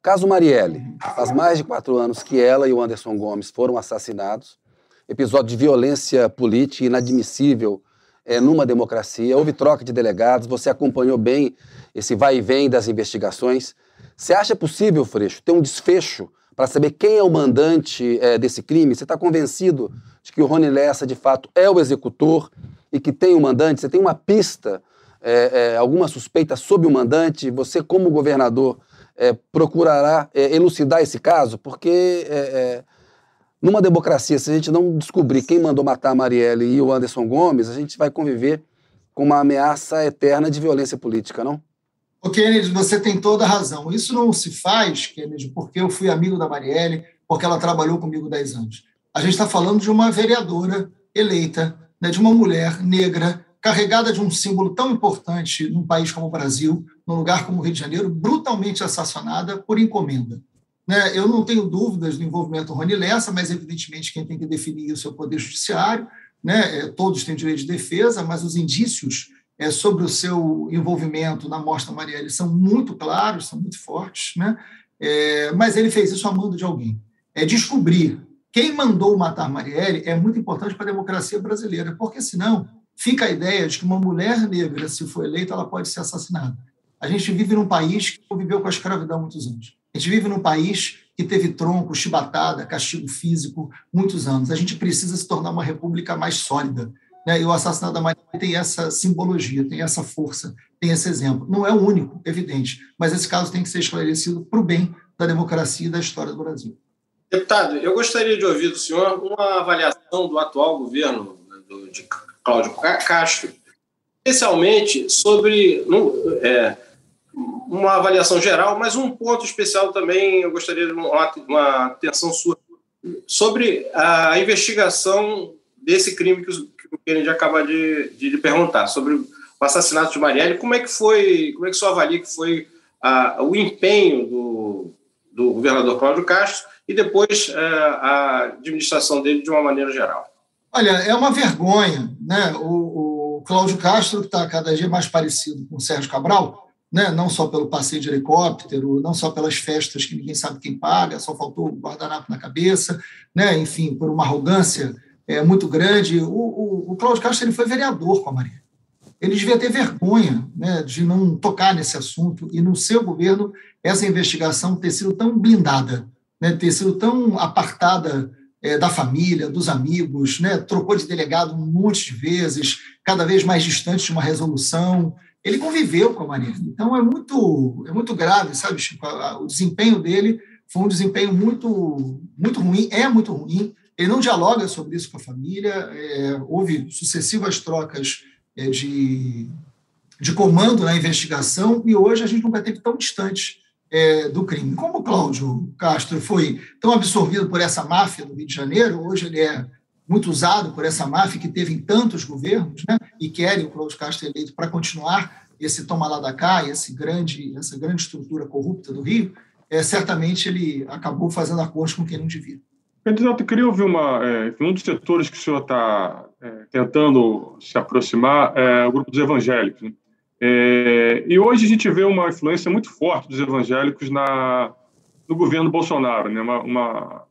[SPEAKER 1] Caso Marielle, faz mais de quatro anos que ela e o Anderson Gomes foram assassinados episódio de violência política inadmissível é, numa democracia. Houve troca de delegados, você acompanhou bem esse vai e vem das investigações. Você acha possível, Freixo, ter um desfecho para saber quem é o mandante é, desse crime? Você está convencido de que o Rony Lessa, de fato, é o executor e que tem o mandante? Você tem uma pista, é, é, alguma suspeita sobre o mandante? Você, como governador, é, procurará é, elucidar esse caso? Porque numa democracia, se a gente não descobrir quem mandou matar a Marielle e o Anderson Gomes, a gente vai conviver com uma ameaça eterna de violência política, não?
[SPEAKER 4] O Kennedy, você tem toda a razão. Isso não se faz, Kennedy, porque eu fui amigo da Marielle, porque ela trabalhou comigo 10 anos. A gente está falando de uma vereadora eleita, né, de uma mulher negra, carregada de um símbolo tão importante num país como o Brasil, num lugar como o Rio de Janeiro, brutalmente assassinada por encomenda. Né? Eu não tenho dúvidas do envolvimento do Rony Lessa, mas evidentemente quem tem que definir isso é o Poder Judiciário. Né? É, todos têm direito de defesa, mas os indícios é, sobre o seu envolvimento na morte da Marielle são muito claros, são muito fortes, né? É, mas ele fez isso a mando de alguém. É descobrir quem mandou matar Marielle é muito importante para a democracia brasileira, porque senão fica a ideia de que uma mulher negra, se for eleita, ela pode ser assassinada. A gente vive num país que conviveu com a escravidão há muitos anos. A gente vive num país que teve tronco, chibatada, castigo físico, muitos anos. A gente precisa se tornar uma república mais sólida. Né? E o assassinato da Maria tem essa simbologia, tem essa força, tem esse exemplo. Não é o único, evidente, mas esse caso tem que ser esclarecido para o bem da democracia e da história do Brasil.
[SPEAKER 2] Deputado, eu gostaria de ouvir do senhor uma avaliação do atual governo do, de Cláudio Castro, especialmente sobre é, uma avaliação geral, mas um ponto especial também eu gostaria de uma, uma atenção sua sobre a investigação desse crime que, o Kennedy acaba de, de, perguntar, sobre o assassinato de Marielle. Como é que foi, como é que senhor avalia que foi a, o empenho do, do governador Cláudio Castro e depois a, é, a administração dele de uma maneira geral?
[SPEAKER 4] Olha, é uma vergonha, né? O, o Cláudio Castro, que está cada dia mais parecido com o Sérgio Cabral, né? não só pelo passeio de helicóptero, não só pelas festas que ninguém sabe quem paga, só faltou o guardanapo na cabeça, né? enfim, por uma arrogância é, muito grande. O, o, o Cláudio Castro ele foi vereador com a Maria. Ele devia ter vergonha né, de não tocar nesse assunto e, no seu governo, essa investigação ter sido tão blindada, né, ter sido tão apartada é, da família, dos amigos, né, trocou de delegado um monte de vezes, cada vez mais distante de uma resolução ele conviveu com a Maria. Então é muito, é muito grave, sabe, Chico? O desempenho dele foi um desempenho muito, muito ruim, é muito ruim. Ele não dialoga sobre isso com a família. É, houve sucessivas trocas é, de, de comando na investigação e hoje a gente nunca teve tão distante é, do crime. Como o Cláudio Castro foi tão absorvido por essa máfia do Rio de Janeiro, hoje ele é muito usado por essa máfia que teve em tantos governos, né, e querem o Cláudio Castro eleito para continuar esse toma lá da cá, esse grande, essa grande estrutura corrupta do Rio, é, certamente ele acabou fazendo acordos com quem não devia.
[SPEAKER 3] Candidato, eu queria ouvir uma. É, um dos setores que o senhor está é, tentando se aproximar é o grupo dos evangélicos. Né? É, e hoje a gente vê uma influência muito forte dos evangélicos na, no governo Bolsonaro, né? uma, uma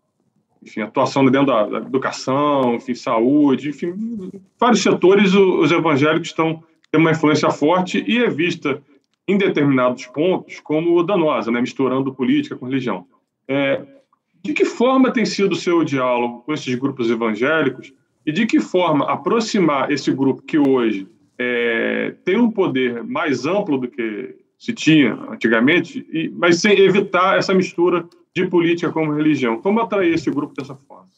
[SPEAKER 3] enfim, atuação dentro da, da, educação, enfim, saúde, enfim, vários setores os evangélicos estão tendo uma influência forte e é vista em determinados pontos como danosa, né, misturando política com religião. É, de que forma tem sido o seu diálogo com esses grupos evangélicos e de que forma aproximar esse grupo que hoje é, tem um poder mais amplo do que se tinha antigamente, e, mas sem evitar essa mistura de política como religião. Como atrair esse grupo dessa forma?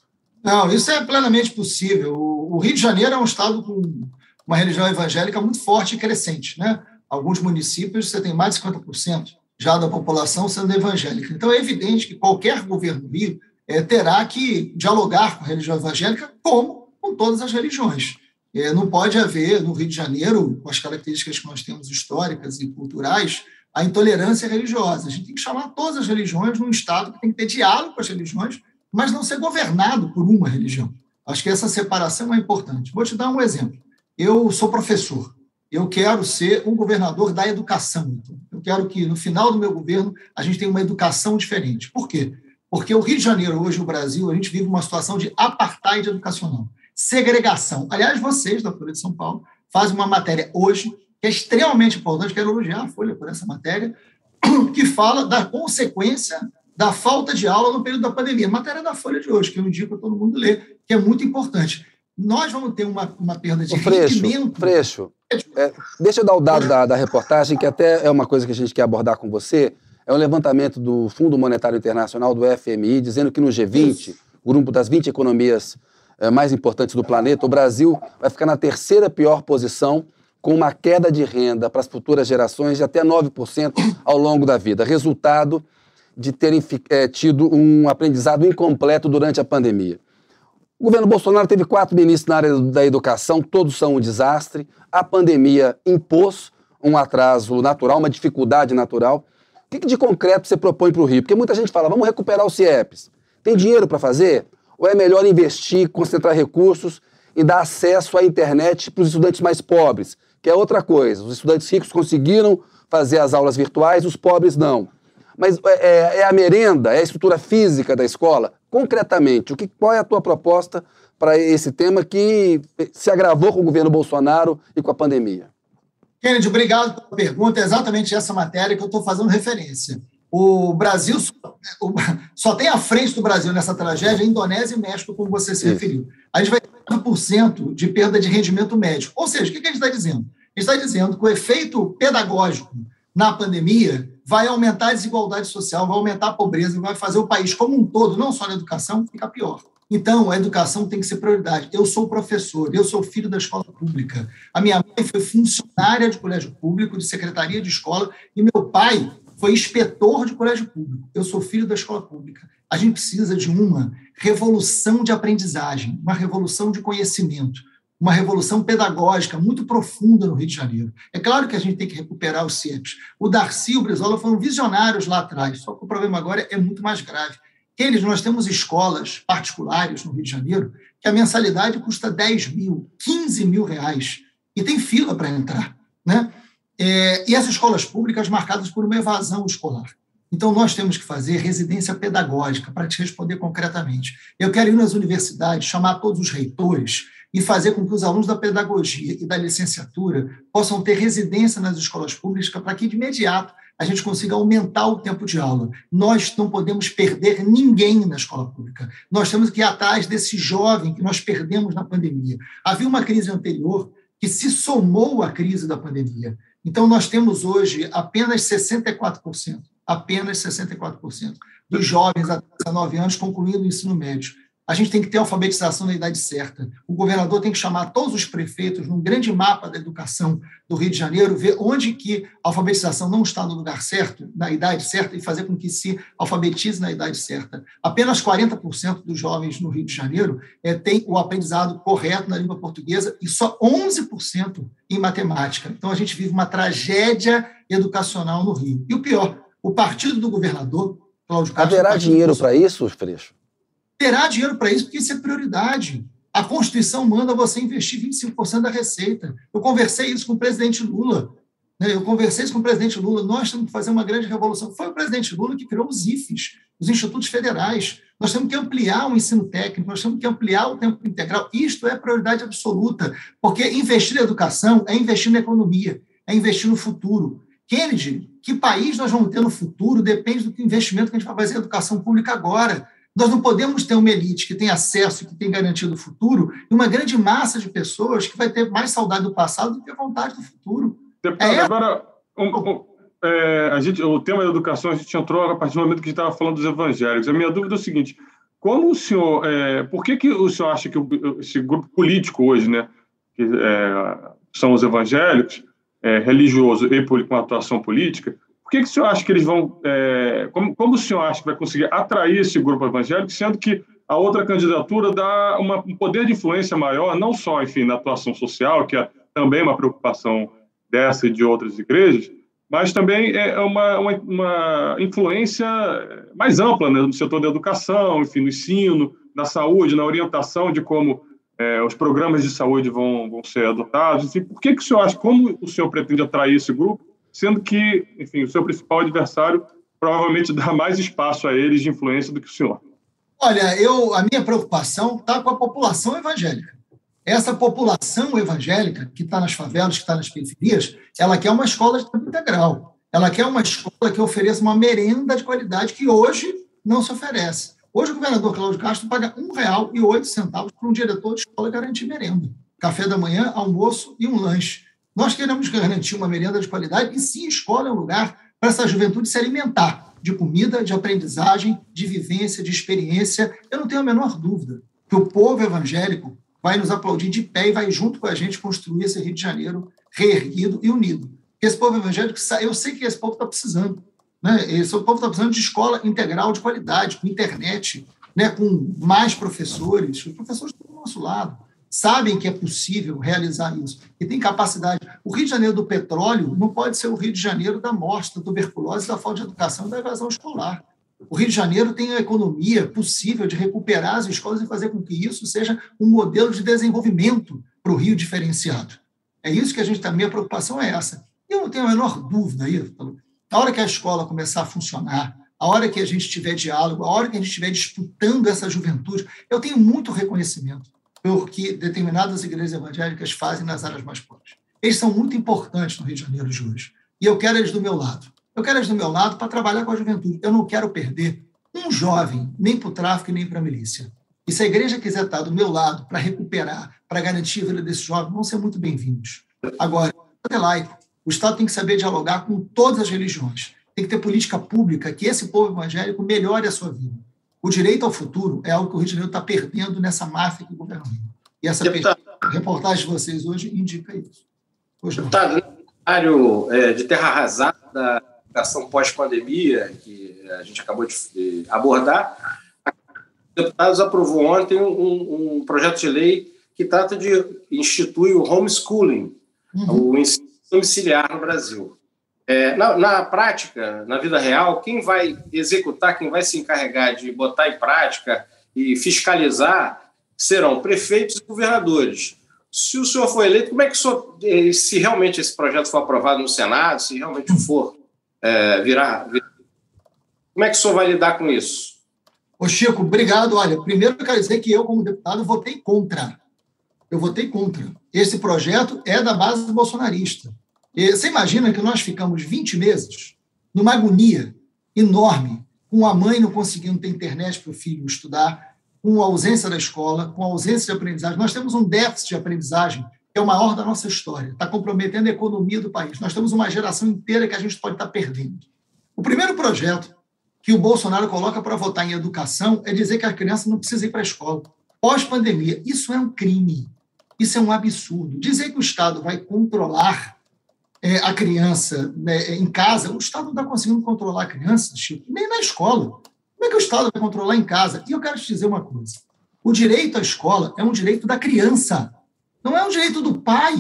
[SPEAKER 4] Não, isso é plenamente possível. O Rio de Janeiro é um estado com uma religião evangélica muito forte e crescente. Né? Alguns municípios você tem mais de 50% já da população sendo evangélica. Então é evidente que qualquer governo do Rio é, terá que dialogar com a religião evangélica, como com todas as religiões. É, não pode haver no Rio de Janeiro, com as características que nós temos históricas e culturais, a intolerância religiosa. A gente tem que chamar todas as religiões num Estado que tem que ter diálogo com as religiões, mas não ser governado por uma religião. Acho que essa separação é importante. Vou te dar um exemplo. Eu sou professor. Eu quero ser um governador da educação. Eu quero que, no final do meu governo, a gente tenha uma educação diferente. Por quê? Porque o Rio de Janeiro, hoje, o Brasil, a gente vive uma situação de apartheid educacional, segregação. Aliás, vocês, da Folha de São Paulo, fazem uma matéria hoje que é extremamente importante, quero elogiar a Folha por essa matéria, que fala da consequência da falta de aula no período da pandemia. Matéria da Folha de hoje, que eu indico para todo mundo ler, que é muito importante. Nós vamos ter uma, uma perda de
[SPEAKER 1] Freixo. Freixo, é, deixa eu dar o dado da, da reportagem, que até é uma coisa que a gente quer abordar com você. É um levantamento do Fundo Monetário Internacional, do FMI, dizendo que no G20, o grupo das 20 economias é, mais importantes do planeta, o Brasil vai ficar na terceira pior posição, com uma queda de renda para as futuras gerações de até 9% ao longo da vida. Resultado de terem é, tido um aprendizado incompleto durante a pandemia. O governo Bolsonaro teve quatro ministros na área da educação, todos são um desastre. A pandemia impôs um atraso natural, uma dificuldade natural. O que de concreto você propõe para o Rio? Porque muita gente fala, vamos recuperar os CIEPs. Tem dinheiro para fazer? Ou é melhor investir, concentrar recursos e dar acesso à internet para os estudantes mais pobres? Que é outra coisa. Os estudantes ricos conseguiram fazer as aulas virtuais, os pobres não. Mas é, é, é a merenda, é a estrutura física da escola? concretamente, o que, qual é a tua proposta para esse tema que se agravou com o governo Bolsonaro e com a pandemia?
[SPEAKER 4] Kennedy, obrigado pela pergunta. É exatamente essa matéria que eu estou fazendo referência. O Brasil só tem à frente do Brasil nessa tragédia a Indonésia e México, como você se Isso. referiu. A gente vai ter 9% de perda de rendimento médio. Ou seja, o que a gente está dizendo? A gente está dizendo que o efeito pedagógico na pandemia vai aumentar a desigualdade social, vai aumentar a pobreza, vai fazer o país como um todo, não só na educação, ficar pior. Então, a educação tem que ser prioridade. Eu sou professor, eu sou filho da escola pública. A minha mãe foi funcionária de colégio público, de secretaria de escola, e meu pai foi inspetor de colégio público. Eu sou filho da escola pública. A gente precisa de uma revolução de aprendizagem, uma revolução de conhecimento uma revolução pedagógica muito profunda no Rio de Janeiro. É claro que a gente tem que recuperar os CIEPs. O Darcy e o Brizola foram visionários lá atrás, só que o problema agora é muito mais grave. Eles, nós temos escolas particulares no Rio de Janeiro que a mensalidade custa 10 mil, 15 mil reais, e tem fila para entrar. Né? É, e as escolas públicas marcadas por uma evasão escolar. Então, nós temos que fazer residência pedagógica, para te responder concretamente. Eu quero ir nas universidades, chamar todos os reitores, e fazer com que os alunos da pedagogia e da licenciatura possam ter residência nas escolas públicas para que, de imediato, a gente consiga aumentar o tempo de aula. Nós não podemos perder ninguém na escola pública. Nós temos que ir atrás desse jovem que nós perdemos na pandemia. Havia uma crise anterior que se somou à crise da pandemia. Então, nós temos hoje apenas 64%, apenas 64% dos jovens até 19 anos concluindo o ensino médio a gente tem que ter alfabetização na idade certa. O governador tem que chamar todos os prefeitos num grande mapa da educação do Rio de Janeiro, ver onde que a alfabetização não está no lugar certo, na idade certa, e fazer com que se alfabetize na idade certa. Apenas 40% dos jovens no Rio de Janeiro é, tem o aprendizado correto na língua portuguesa e só 11% em matemática. Então, a gente vive uma tragédia educacional no Rio. E o pior, o partido do governador,
[SPEAKER 1] Cláudio Castro... Haverá dinheiro para isso, Freixo?
[SPEAKER 4] Terá dinheiro para isso, porque isso é prioridade. A Constituição manda você investir 25% da receita. Eu conversei isso com o presidente Lula. Né? Eu conversei isso com o presidente Lula. Nós temos que fazer uma grande revolução. Foi o presidente Lula que criou os IFES, os institutos federais. Nós temos que ampliar o ensino técnico, nós temos que ampliar o tempo integral. Isto é prioridade absoluta, porque investir em educação é investir na economia, é investir no futuro. Kennedy, que país nós vamos ter no futuro depende do investimento que a gente vai fazer em educação pública agora. Nós não podemos ter uma elite que tem acesso, que tem garantido o futuro, e uma grande massa de pessoas que vai ter mais saudade do passado do que vontade do futuro.
[SPEAKER 3] Deputado, é agora, um, um, é, a gente, o tema da educação a gente entrou a partir do momento que a gente estava falando dos evangélicos. A minha dúvida é o seguinte: como o senhor, é, por que, que o senhor acha que esse grupo político hoje, né, que é, são os evangélicos, é, religioso e com atuação política, por que, que o senhor acha que eles vão. É, como, como o senhor acha que vai conseguir atrair esse grupo evangélico, sendo que a outra candidatura dá uma, um poder de influência maior, não só, enfim, na atuação social, que é também uma preocupação dessa e de outras igrejas, mas também é uma, uma, uma influência mais ampla né, no setor da educação, enfim, no ensino, na saúde, na orientação de como é, os programas de saúde vão, vão ser adotados. Enfim, por que, que o senhor acha, como o senhor pretende atrair esse grupo? Sendo que, enfim, o seu principal adversário provavelmente dá mais espaço a eles de influência do que o senhor.
[SPEAKER 4] Olha, eu, a minha preocupação está com a população evangélica. Essa população evangélica que está nas favelas, que está nas periferias, ela quer uma escola de tempo integral. Ela quer uma escola que ofereça uma merenda de qualidade que hoje não se oferece. Hoje o governador Cláudio Castro paga R$ 1,08 para um diretor de escola garantir merenda. Café da manhã, almoço e um lanche. Nós queremos garantir uma merenda de qualidade e sim, escola é um lugar para essa juventude se alimentar de comida, de aprendizagem, de vivência, de experiência. Eu não tenho a menor dúvida que o povo evangélico vai nos aplaudir de pé e vai junto com a gente construir esse Rio de Janeiro reerguido e unido. Esse povo evangélico, eu sei que esse povo está precisando. Né? Esse povo está precisando de escola integral de qualidade, com internet, né? com mais professores. Os professores estão do nosso lado. Sabem que é possível realizar isso e tem capacidade. O Rio de Janeiro do petróleo não pode ser o Rio de Janeiro da morte, da tuberculose, da falta de educação e da evasão escolar. O Rio de Janeiro tem a economia possível de recuperar as escolas e fazer com que isso seja um modelo de desenvolvimento para o Rio diferenciado. É isso que a gente, a minha preocupação é essa. Eu não tenho a menor dúvida, Ítalo, a hora que a escola começar a funcionar, a hora que a gente tiver diálogo, a hora que a gente estiver disputando essa juventude, eu tenho muito reconhecimento pelo que determinadas igrejas evangélicas fazem nas áreas mais pobres. Eles são muito importantes no Rio de Janeiro de hoje. E eu quero eles do meu lado. Eu quero eles do meu lado para trabalhar com a juventude. Eu não quero perder um jovem, nem para o tráfico, nem para a milícia. E se a igreja quiser estar do meu lado para recuperar, para garantir a vida desses jovens, vão ser muito bem-vindos. Agora, é laico. O Estado tem que saber dialogar com todas as religiões. Tem que ter política pública que esse povo evangélico melhore a sua vida. O direito ao futuro é algo que o Rio de Janeiro está perdendo nessa máfia que governa. E essa Deputado, reportagem de vocês hoje indica isso.
[SPEAKER 2] Hoje Deputado, no cenário é, de terra arrasada da educação pós-pandemia, que a gente acabou de abordar, os deputados aprovou ontem um, um, projeto de lei que trata de instituir o homeschooling, uhum. o ensino domiciliar no Brasil. É, na, na, prática, na vida real, quem vai executar, quem vai se encarregar de botar em prática e fiscalizar serão prefeitos e governadores. Se o senhor for eleito, como é que senhor, eh, se realmente esse projeto for aprovado no Senado, se realmente for é, virar, virar, como é que o senhor vai lidar com isso?
[SPEAKER 4] Ô Chico, obrigado. Olha, primeiro eu quero dizer que eu, como deputado, votei contra. Eu votei contra. Esse projeto é da base bolsonarista. E você imagina que nós ficamos 20 meses numa agonia enorme, com a mãe não conseguindo ter internet para o filho estudar, com a ausência da escola, com a ausência de aprendizagem. Nós temos um déficit de aprendizagem que é o maior da nossa história, está comprometendo a economia do país. Nós temos uma geração inteira que a gente pode estar tá perdendo. O primeiro projeto que o Bolsonaro coloca para votar em educação é dizer que a criança não precisa ir para a escola. Pós-pandemia, isso é um crime. Isso é um absurdo. Dizer que o Estado vai controlar é, a criança né, em casa, o Estado não está conseguindo controlar a criança, Chico, nem na escola. Como é que o Estado vai controlar em casa? E eu quero te dizer uma coisa: o direito à escola é um direito da criança, não é um direito do pai.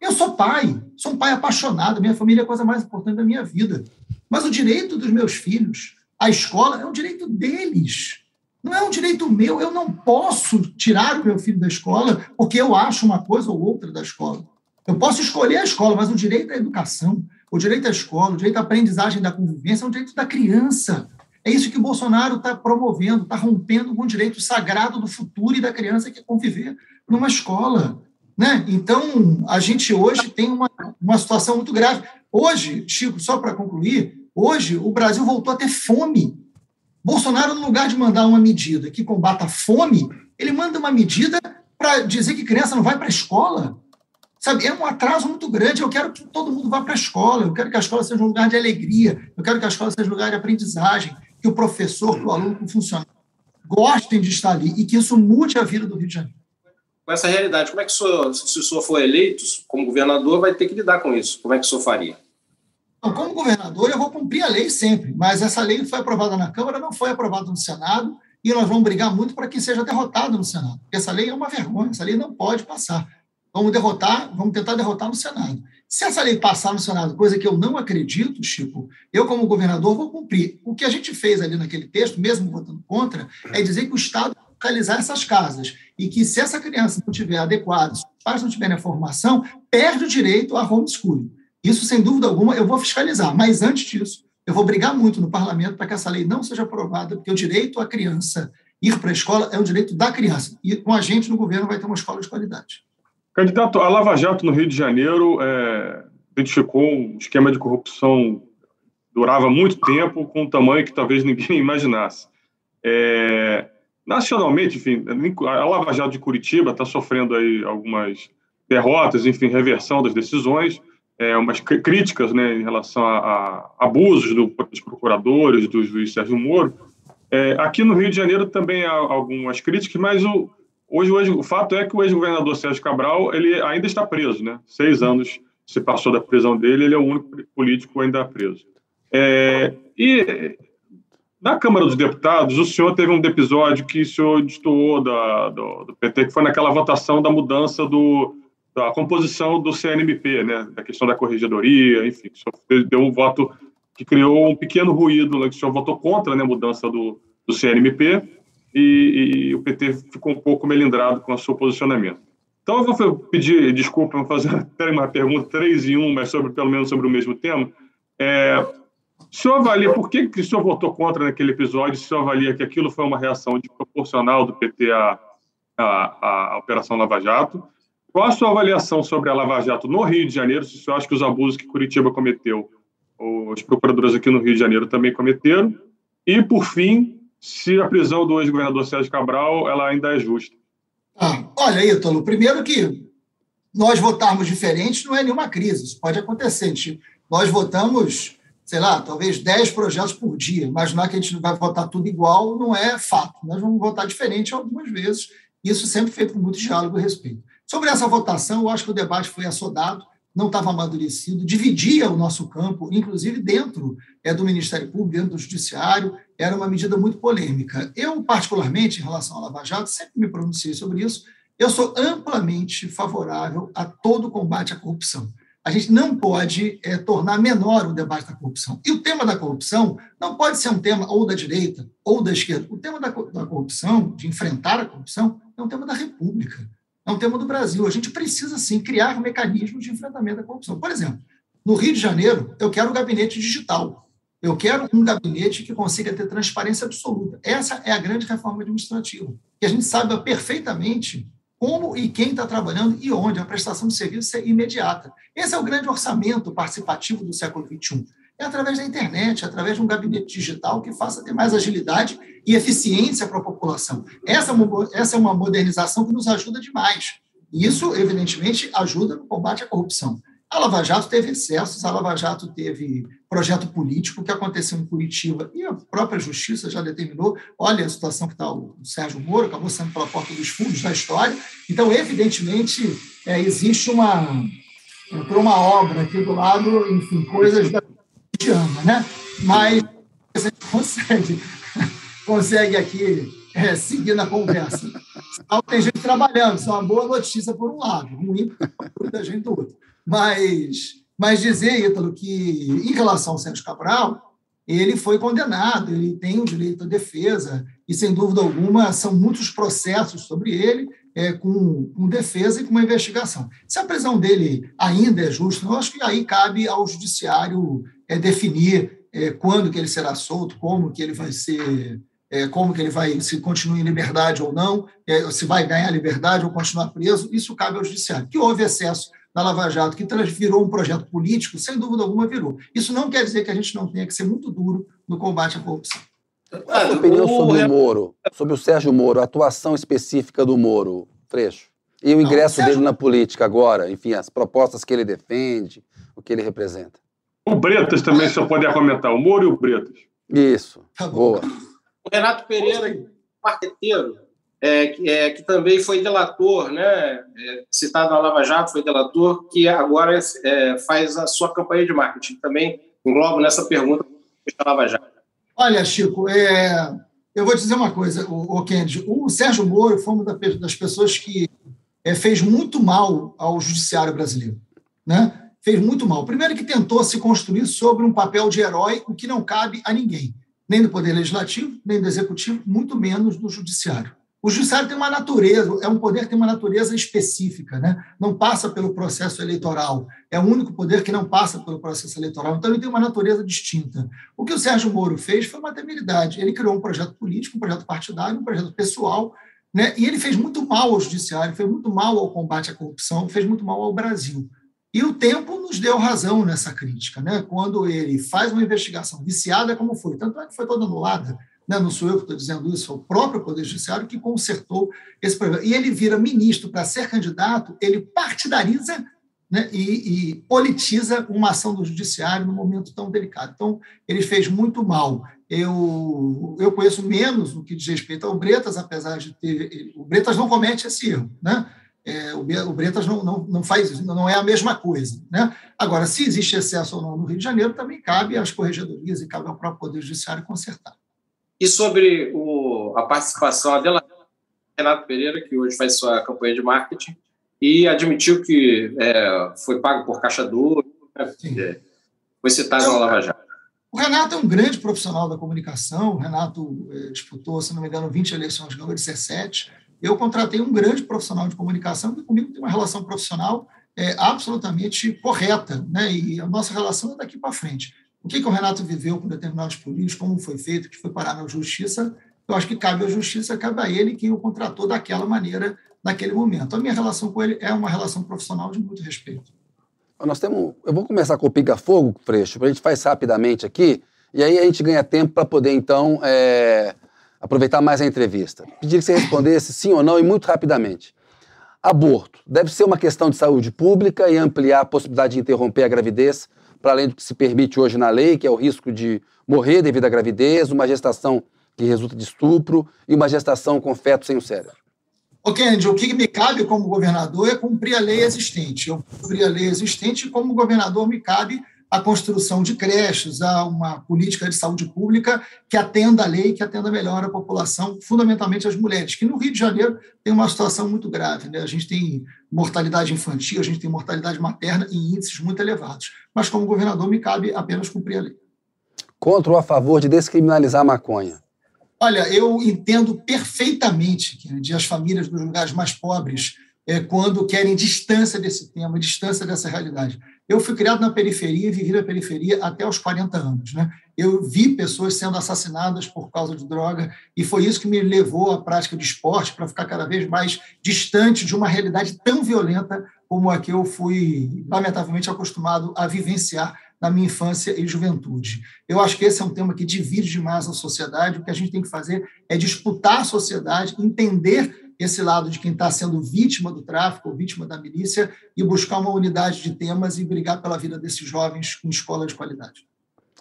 [SPEAKER 4] Eu sou pai, sou um pai apaixonado, minha família é a coisa mais importante da minha vida. Mas o direito dos meus filhos à escola é um direito deles. Não é um direito meu. Eu não posso tirar o meu filho da escola porque eu acho uma coisa ou outra da escola. Eu posso escolher a escola, mas o direito à educação, o direito à escola, o direito à aprendizagem da convivência é um direito da criança. É isso que o Bolsonaro está promovendo, está rompendo com o direito sagrado do futuro e da criança que é conviver numa escola. Né? Então, a gente hoje tem uma, uma situação muito grave. Hoje, Chico, só para concluir, hoje o Brasil voltou a ter fome. Bolsonaro, no lugar de mandar uma medida que combata a fome, ele manda uma medida para dizer que criança não vai para a escola. Sabe, é um atraso muito grande. Eu quero que todo mundo vá para a escola, eu quero que a escola seja um lugar de alegria, eu quero que a escola seja um lugar de aprendizagem, que o professor, que o aluno, que o funcionário gostem de estar ali e que isso mude a vida do Rio de Janeiro.
[SPEAKER 2] Com essa realidade, como é que o senhor, se o senhor for eleito como governador, vai ter que lidar com isso? Como é que o senhor faria?
[SPEAKER 4] Então, como governador, eu vou cumprir a lei sempre, mas essa lei foi aprovada na Câmara, não foi aprovada no Senado, e nós vamos brigar muito para que seja derrotada no Senado. Essa lei é uma vergonha, essa lei não pode passar. Vamos derrotar, vamos tentar derrotar no Senado. Se essa lei passar no Senado, coisa que eu não acredito, Chico, eu, como governador, vou cumprir. O que a gente fez ali naquele texto, mesmo votando contra, é dizer que o Estado localizar essas casas e que, se essa criança não tiver adequado, se os pais não tiverem a formação, perde o direito a homeschooling. Isso, sem dúvida alguma, eu vou fiscalizar. Mas, antes disso, eu vou brigar muito no parlamento para que essa lei não seja aprovada, porque o direito à criança ir para a escola é um direito da criança. E com a gente no governo vai ter uma escola de qualidade.
[SPEAKER 3] Candidato, a Lava Jato no Rio de Janeiro é, identificou um esquema de corrupção durava muito tempo, com um tamanho que talvez ninguém imaginasse. É, nacionalmente, enfim, a Lava Jato de Curitiba está sofrendo aí algumas derrotas, enfim, reversão das decisões, é, umas críticas né, em relação a, a abusos do, dos procuradores, do juiz Sérgio Moro. É, aqui no Rio de Janeiro também há algumas críticas, mas o, hoje, o fato é que o ex-governador Sérgio Cabral ele ainda está preso, né? Seis anos se passou da prisão dele, ele é o único político ainda preso. É, e na Câmara dos Deputados, o senhor teve um episódio que o senhor destoou da, do, do PT, que foi naquela votação da mudança do, da composição do CNMP, né, da questão da corregedoria, enfim, o senhor deu um voto que criou um pequeno ruído, né, o senhor votou contra né, a mudança do, do CNMP e, e, o PT ficou um pouco melindrado com o seu posicionamento. Então, eu vou pedir desculpa, vou fazer uma pergunta, três em um, mas sobre, pelo menos sobre o mesmo tema. É, o senhor avalia, por que, que o senhor votou contra naquele episódio? O senhor avalia que aquilo foi uma reação desproporcional do PT à, à, à Operação Lava Jato? Qual a sua avaliação sobre a Lava Jato no Rio de Janeiro? Se o senhor acha que os abusos que Curitiba cometeu, os procuradores aqui no Rio de Janeiro também cometeram? E, por fim, se a prisão do ex-governador Sérgio Cabral ela ainda é justa?
[SPEAKER 4] Ah, olha, Ítalo, primeiro que nós votarmos diferente não é nenhuma crise, isso pode acontecer. Nós votamos, sei lá, talvez 10 projetos por dia. Imaginar que a gente vai votar tudo igual não é fato. Nós vamos votar diferente algumas vezes, isso sempre feito com muito diálogo e respeito. Sobre essa votação, eu acho que o debate foi assodado, não estava amadurecido, dividia o nosso campo, inclusive dentro é, do Ministério Público, dentro do Judiciário, era uma medida muito polêmica. Eu, particularmente, em relação à Lava Jato, sempre me pronunciei sobre isso, eu sou amplamente favorável a todo o combate à corrupção. A gente não pode é, tornar menor o debate da corrupção. E o tema da corrupção não pode ser um tema ou da direita ou da esquerda. O tema da, da corrupção, de enfrentar a corrupção, é um tema da República é um tema do Brasil. A gente precisa, sim, criar mecanismos de enfrentamento da corrupção. Por exemplo, no Rio de Janeiro, eu quero um gabinete digital. Eu quero um gabinete que consiga ter transparência absoluta. Essa é a grande reforma administrativa. Que a gente saiba perfeitamente como e quem está trabalhando e onde. A prestação de serviço é imediata. Esse é o grande orçamento participativo do século XXI é através da internet, através de um gabinete digital que faça ter mais agilidade e eficiência para a população. Essa, é essa é uma modernização que nos ajuda demais. E isso, evidentemente, ajuda no combate à corrupção. A Lava Jato teve excessos, a Lava Jato teve projeto político que aconteceu em Curitiba e a própria justiça já determinou. Olha a situação que está o Sérgio Moro, acabou sendo pela porta dos fundos da história. Então, evidentemente, é, existe uma, por uma obra aqui do lado, enfim, coisas da te ama, né? Mas a gente consegue, consegue aqui é, seguir na conversa. Então, tem gente trabalhando, isso é uma boa notícia por um lado, ruim da gente do outro. Mas, mas dizer, Ítalo, que em relação ao Sérgio Cabral, ele foi condenado, ele tem o direito à defesa, e sem dúvida alguma são muitos processos sobre ele, é, com, com, defesa e com uma investigação. Se a prisão dele ainda é justa, eu acho que aí cabe ao judiciário é, definir é, quando que ele será solto, como que ele vai ser, é, como que ele vai, se continua em liberdade ou não, é, se vai ganhar liberdade ou continuar preso, isso cabe ao judiciário. Que houve excesso na Lava Jato, que virou um projeto político, sem dúvida alguma virou. Isso não quer dizer que a gente não tenha que ser muito duro no combate à corrupção.
[SPEAKER 1] Qual a sua opinião sobre o Moro, sobre o Sérgio Moro, a atuação específica do Moro, Freixo? E o ingresso não, o Sérgio... dele na política agora, enfim, as propostas que ele defende, o que ele representa.
[SPEAKER 3] O Bretas também só poder comentar, o Moro e o Bretas.
[SPEAKER 1] Isso, tá boa.
[SPEAKER 2] O Renato Pereira, marqueteiro, é, que, é, que também foi delator, né, é, citado na Lava Jato, foi delator, que agora é, faz a sua campanha de marketing. Também englobo nessa pergunta da Lava Jato.
[SPEAKER 4] Olha, Chico, é, eu vou dizer uma coisa, o, o Kennedy. O Sérgio Moro foi uma das pessoas que é, fez muito mal ao judiciário brasileiro. Né? Fez muito mal. Primeiro, que tentou se construir sobre um papel de herói, o que não cabe a ninguém, nem do Poder Legislativo, nem do Executivo, muito menos do Judiciário. O Judiciário tem uma natureza, é um poder que tem uma natureza específica, né? não passa pelo processo eleitoral, é o único poder que não passa pelo processo eleitoral, então ele tem uma natureza distinta. O que o Sérgio Moro fez foi uma temeridade, ele criou um projeto político, um projeto partidário, um projeto pessoal, né? e ele fez muito mal ao Judiciário, fez muito mal ao combate à corrupção, fez muito mal ao Brasil. E o tempo nos deu razão nessa crítica, né? quando ele faz uma investigação viciada como foi, tanto é que foi toda anulada, né? não sou eu que estou dizendo isso, é o próprio Poder Judiciário que consertou esse problema. E ele vira ministro para ser candidato, ele partidariza né? e, e politiza uma ação do Judiciário num momento tão delicado. Então, ele fez muito mal. Eu, eu conheço menos no que diz respeito ao Bretas, apesar de ter. O Bretas não comete esse erro, né? É, o Bretas não, não, não faz isso, não é a mesma coisa. Né? Agora, se existe excesso ou não no Rio de Janeiro, também cabe às corregedorias e cabe ao próprio Poder Judiciário consertar.
[SPEAKER 2] E sobre o, a participação dela, Renato Pereira, que hoje faz sua campanha de marketing, e admitiu que é, foi pago por Caixa Dura, né? foi citado então, na Lava Jato.
[SPEAKER 4] O Renato é um grande profissional da comunicação. O Renato é, disputou, se não me engano, 20 eleições, ganhou 17 eu contratei um grande profissional de comunicação que comigo tem uma relação profissional é, absolutamente correta, né? e a nossa relação é daqui para frente. O que, que o Renato viveu com determinados políticos, como foi feito, que foi parar na justiça, eu acho que cabe à justiça, cabe a ele que o contratou daquela maneira, naquele momento. A minha relação com ele é uma relação profissional de muito respeito.
[SPEAKER 1] Nós temos. Eu vou começar com o pica-fogo, Freixo, para a gente faz rapidamente aqui, e aí a gente ganha tempo para poder, então, é, aproveitar mais a entrevista. Pedir que você respondesse sim ou não e muito rapidamente. Aborto deve ser uma questão de saúde pública e ampliar a possibilidade de interromper a gravidez, para além do que se permite hoje na lei, que é o risco de morrer devido à gravidez, uma gestação que resulta de estupro e uma gestação com feto sem o cérebro.
[SPEAKER 4] Ok, Andy, o que me cabe como governador é cumprir a lei existente. Eu cumprir a lei existente e, como governador, me cabe a construção de creches, a uma política de saúde pública que atenda a lei, que atenda melhor a população, fundamentalmente as mulheres, que no Rio de Janeiro tem uma situação muito grave. Né? A gente tem mortalidade infantil, a gente tem mortalidade materna em índices muito elevados. Mas, como governador, me cabe apenas cumprir a lei.
[SPEAKER 1] Contra ou a favor de descriminalizar a maconha?
[SPEAKER 4] Olha, eu entendo perfeitamente que as famílias dos lugares mais pobres, é, quando querem distância desse tema, distância dessa realidade. Eu fui criado na periferia e vivi na periferia até os 40 anos. Né? Eu vi pessoas sendo assassinadas por causa de droga e foi isso que me levou à prática de esporte para ficar cada vez mais distante de uma realidade tão violenta como a que eu fui, lamentavelmente, acostumado a vivenciar na minha infância e juventude. Eu acho que esse é um tema que divide demais a sociedade. O que a gente tem que fazer é disputar a sociedade, entender esse lado de quem está sendo vítima do tráfico ou vítima da milícia e buscar uma unidade de temas e brigar pela vida desses jovens com escola de qualidade.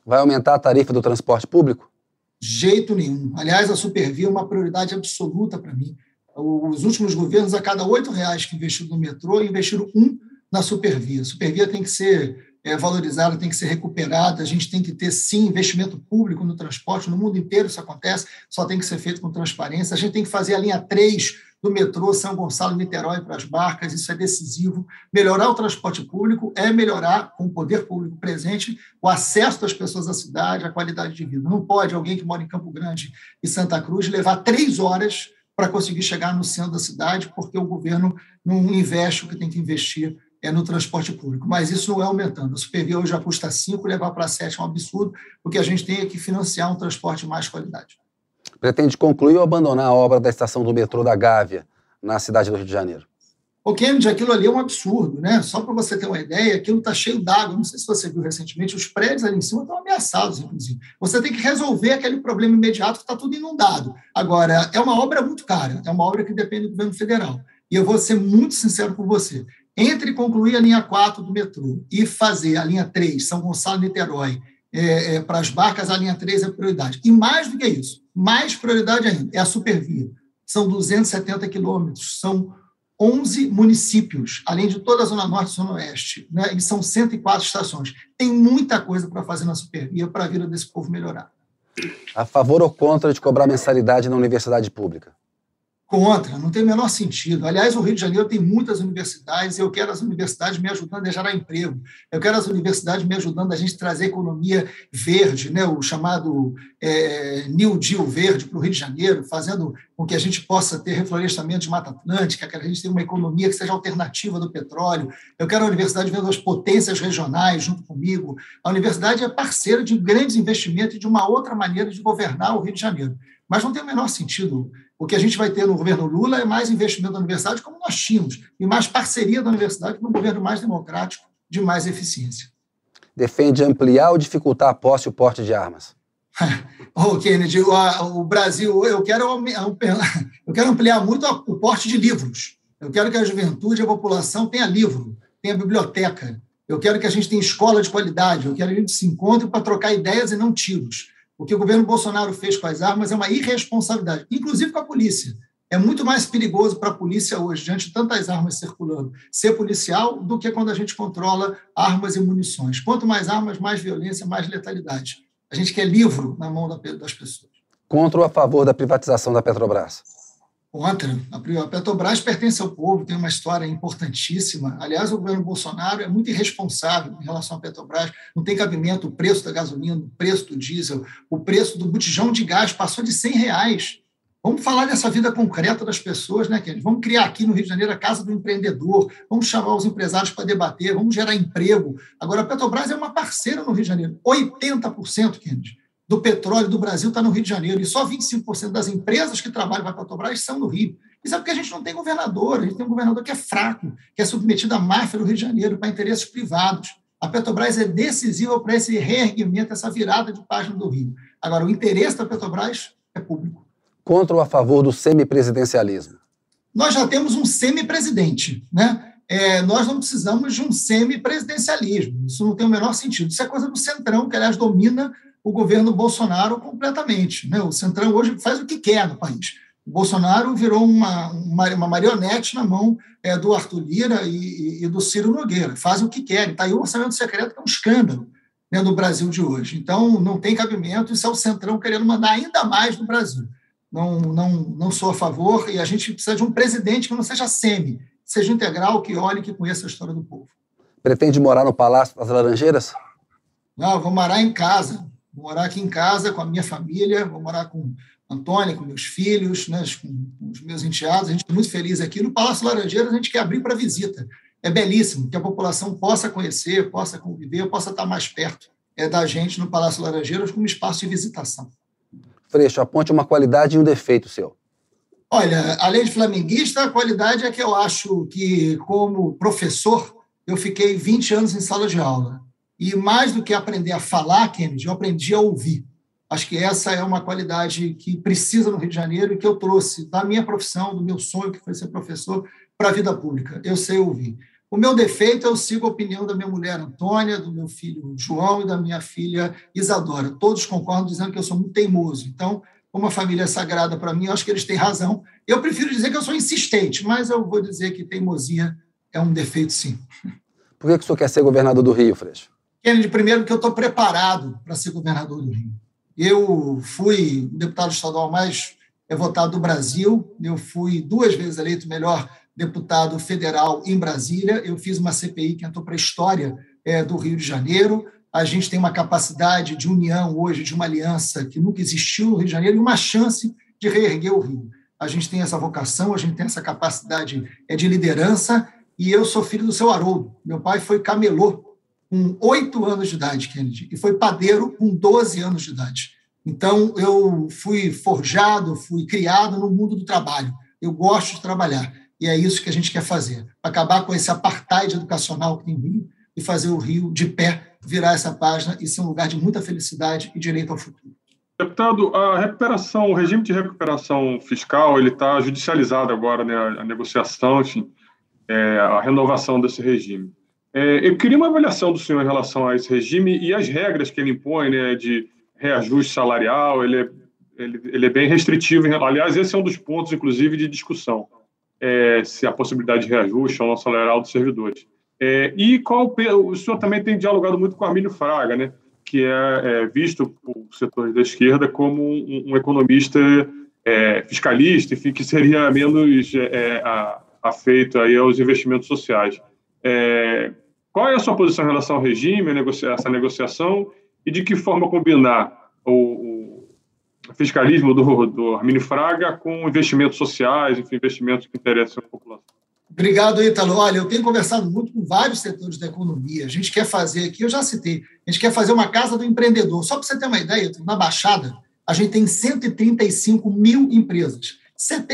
[SPEAKER 1] Vai aumentar a tarifa do transporte público?
[SPEAKER 4] Jeito nenhum. Aliás, a Supervia é uma prioridade absoluta para mim. Os últimos governos, a cada oito reais que investiram no metrô, investiram um na Supervia. A Supervia tem que ser é, valorizada, tem que ser recuperada. A gente tem que ter, sim, investimento público no transporte. No mundo inteiro isso acontece, só tem que ser feito com transparência. A gente tem que fazer a linha 3 do metrô São Gonçalo Niterói para as barcas, isso é decisivo. Melhorar o transporte público é melhorar, com o poder público presente, o acesso das pessoas à cidade, a qualidade de vida. Não pode alguém que mora em Campo Grande e Santa Cruz levar três horas para conseguir chegar no centro da cidade, porque o governo não investe o que tem que investir é no transporte público. Mas isso não é aumentando. O Supervia hoje já custa 5, levar para 7 é um absurdo, porque a gente tem que financiar um transporte de mais qualidade
[SPEAKER 1] pretende concluir ou abandonar a obra da estação do metrô da Gávea, na cidade do Rio de Janeiro?
[SPEAKER 4] O Kennedy, aquilo ali é um absurdo, né? Só para você ter uma ideia, aquilo está cheio d'água. Não sei se você viu recentemente, os prédios ali em cima estão ameaçados, inclusive. Você tem que resolver aquele problema imediato que está tudo inundado. Agora, é uma obra muito cara, é uma obra que depende do governo federal. E eu vou ser muito sincero com você. Entre concluir a linha 4 do metrô e fazer a linha 3, São Gonçalo Niterói, é, é, para as barcas, a linha 3 é prioridade. E mais do que isso, mais prioridade ainda, é a supervia. São 270 quilômetros, são 11 municípios, além de toda a Zona Norte e Zona Oeste, né? e são 104 estações. Tem muita coisa para fazer na supervia para a vida desse povo melhorar.
[SPEAKER 1] A favor ou contra de cobrar mensalidade na universidade pública?
[SPEAKER 4] Contra, não tem o menor sentido. Aliás, o Rio de Janeiro tem muitas universidades eu quero as universidades me ajudando a gerar emprego. Eu quero as universidades me ajudando a gente trazer economia verde, né? o chamado é, New Deal verde para o Rio de Janeiro, fazendo com que a gente possa ter reflorestamento de Mata Atlântica, que a gente tenha uma economia que seja alternativa do petróleo. Eu quero a universidade vendo as potências regionais junto comigo. A universidade é parceira de grandes investimentos e de uma outra maneira de governar o Rio de Janeiro. Mas não tem o menor sentido o que a gente vai ter no governo Lula é mais investimento da universidade, como nós tínhamos, e mais parceria da universidade no governo mais democrático de mais eficiência.
[SPEAKER 1] Defende ampliar ou dificultar a posse e o porte de armas?
[SPEAKER 4] Ô, oh, Kennedy, o, o, Brasil, eu quero, eu quero ampliar muito o porte de livros. Eu quero que a juventude, a população tenha livro, tenha biblioteca. Eu quero que a gente tenha escola de qualidade. Eu quero que a gente se encontre para trocar ideias e não tiros. O que o governo Bolsonaro fez com as armas é uma irresponsabilidade, inclusive com a polícia. É muito mais perigoso para a polícia hoje, diante de tantas armas circulando, ser policial do que quando a gente controla armas e munições. Quanto mais armas, mais violência, mais letalidade. A gente quer livro na mão das pessoas.
[SPEAKER 1] Contra ou a favor da privatização da Petrobras?
[SPEAKER 4] Contra. A Petrobras pertence ao povo, tem uma história importantíssima. Aliás, o governo Bolsonaro é muito irresponsável em relação à Petrobras. Não tem cabimento o preço da gasolina, o preço do diesel, o preço do botijão de gás passou de 100 reais. Vamos falar dessa vida concreta das pessoas, né, Kennedy? Vamos criar aqui no Rio de Janeiro a Casa do Empreendedor, vamos chamar os empresários para debater, vamos gerar emprego. Agora, a Petrobras é uma parceira no Rio de Janeiro. 80%, Kennedy, do petróleo do Brasil está no Rio de Janeiro, e só 25% das empresas que trabalham para a Petrobras são no Rio. Isso é porque a gente não tem governador, a gente tem um governador que é fraco, que é submetido à máfia do Rio de Janeiro, para interesses privados. A Petrobras é decisiva para esse reerguimento, essa virada de página do Rio. Agora, o interesse da Petrobras é público
[SPEAKER 1] contra ou a favor do semipresidencialismo?
[SPEAKER 4] Nós já temos um semipresidente, né? É, nós não precisamos de um semipresidencialismo. Isso não tem o menor sentido. Isso é coisa do Centrão, que, aliás, domina o governo Bolsonaro completamente. Né? O Centrão hoje faz o que quer no país. O Bolsonaro virou uma, uma, uma marionete na mão é, do Arthur Lira e, e, do Ciro Nogueira. Faz o que querem. Está aí o orçamento secreto, que é um escândalo né, no Brasil de hoje. Então, não tem cabimento. Isso é o Centrão querendo mandar ainda mais no Brasil não, não, não sou a favor, e a gente precisa de um presidente que não seja semi, seja integral, que olhe, que conheça a história do povo.
[SPEAKER 1] Pretende morar no Palácio das Laranjeiras?
[SPEAKER 4] Não, vou morar em casa. Vou morar aqui em casa com a minha família, vou morar com Antônia, com meus filhos, né, com os meus enteados. A gente está muito feliz aqui. No Palácio Laranjeiras, a gente quer abrir para visita. É belíssimo que a população possa conhecer, possa conviver, possa estar mais perto é, da gente no Palácio Laranjeiras como espaço de visitação.
[SPEAKER 1] Freixo, aponte uma qualidade e um defeito seu.
[SPEAKER 4] Olha, além de flamenguista, a qualidade é que eu acho que, como professor, eu fiquei 20 anos em sala de aula. E mais do que aprender a falar, Kennedy, eu aprendi a ouvir. Acho que essa é uma qualidade que precisa no Rio de Janeiro e que eu trouxe da minha profissão, do meu sonho, que foi ser professor, para a vida pública. Eu sei ouvir. O meu defeito, eu sigo a opinião da minha mulher Antônia, do meu filho João e da minha filha Isadora. Todos concordam dizendo que eu sou muito teimoso. Então, como a família é sagrada para mim, eu acho que eles têm razão. Eu prefiro dizer que eu sou insistente, mas eu vou dizer que teimosia é um defeito, sim.
[SPEAKER 1] Por que, que o senhor quer ser governador do Rio, Freixo?
[SPEAKER 4] Kennedy, primeiro que eu estou preparado para ser governador do Rio. Eu fui o deputado estadual mais votado do Brasil, eu fui duas vezes eleito melhor deputado federal em Brasília. Eu fiz uma CPI que entrou para a história é, do Rio de Janeiro. A gente tem uma capacidade de união hoje, de uma aliança que nunca existiu no Rio de Janeiro e uma chance de reerguer o Rio. A gente tem essa vocação, a gente tem essa capacidade é, de liderança e eu sou filho do seu Haroldo. Meu pai foi camelô com oito anos de idade, Kennedy, e foi padeiro com 12 anos de idade. Então, eu fui forjado, fui criado no mundo do trabalho. Eu gosto de trabalhar. E é isso que a gente quer fazer: acabar com esse apartheid educacional que tem Rio e fazer o Rio de pé virar essa página e ser um lugar de muita felicidade e direito ao futuro.
[SPEAKER 3] Deputado, a recuperação, o regime de recuperação fiscal, ele está judicializado agora, né? A negociação, enfim, é, a renovação desse regime. É, eu queria uma avaliação do senhor em relação a esse regime e as regras que ele impõe, né? De reajuste salarial, ele é, ele, ele é bem restritivo. Aliás, esse é um dos pontos, inclusive, de discussão é, se a possibilidade de reajuste ao nosso salarial dos servidores. É, e qual o senhor também tem dialogado muito com Armínio Fraga, né, que é, é visto por setores da esquerda como um, um economista é, fiscalista, enfim, que seria menos é, afeito aí aos investimentos sociais. É, qual é a sua posição em relação ao regime, a essa negociação, e de que forma combinar o, fiscalismo do, do Fraga com investimentos sociais, enfim, investimentos que interessam a população.
[SPEAKER 4] Obrigado, Ítalo. Olha, eu tenho conversado muito com vários setores da economia. A gente quer fazer aqui, eu já citei, a gente quer fazer uma casa do empreendedor. Só para você ter uma ideia, na Baixada, a gente tem 135 mil empresas.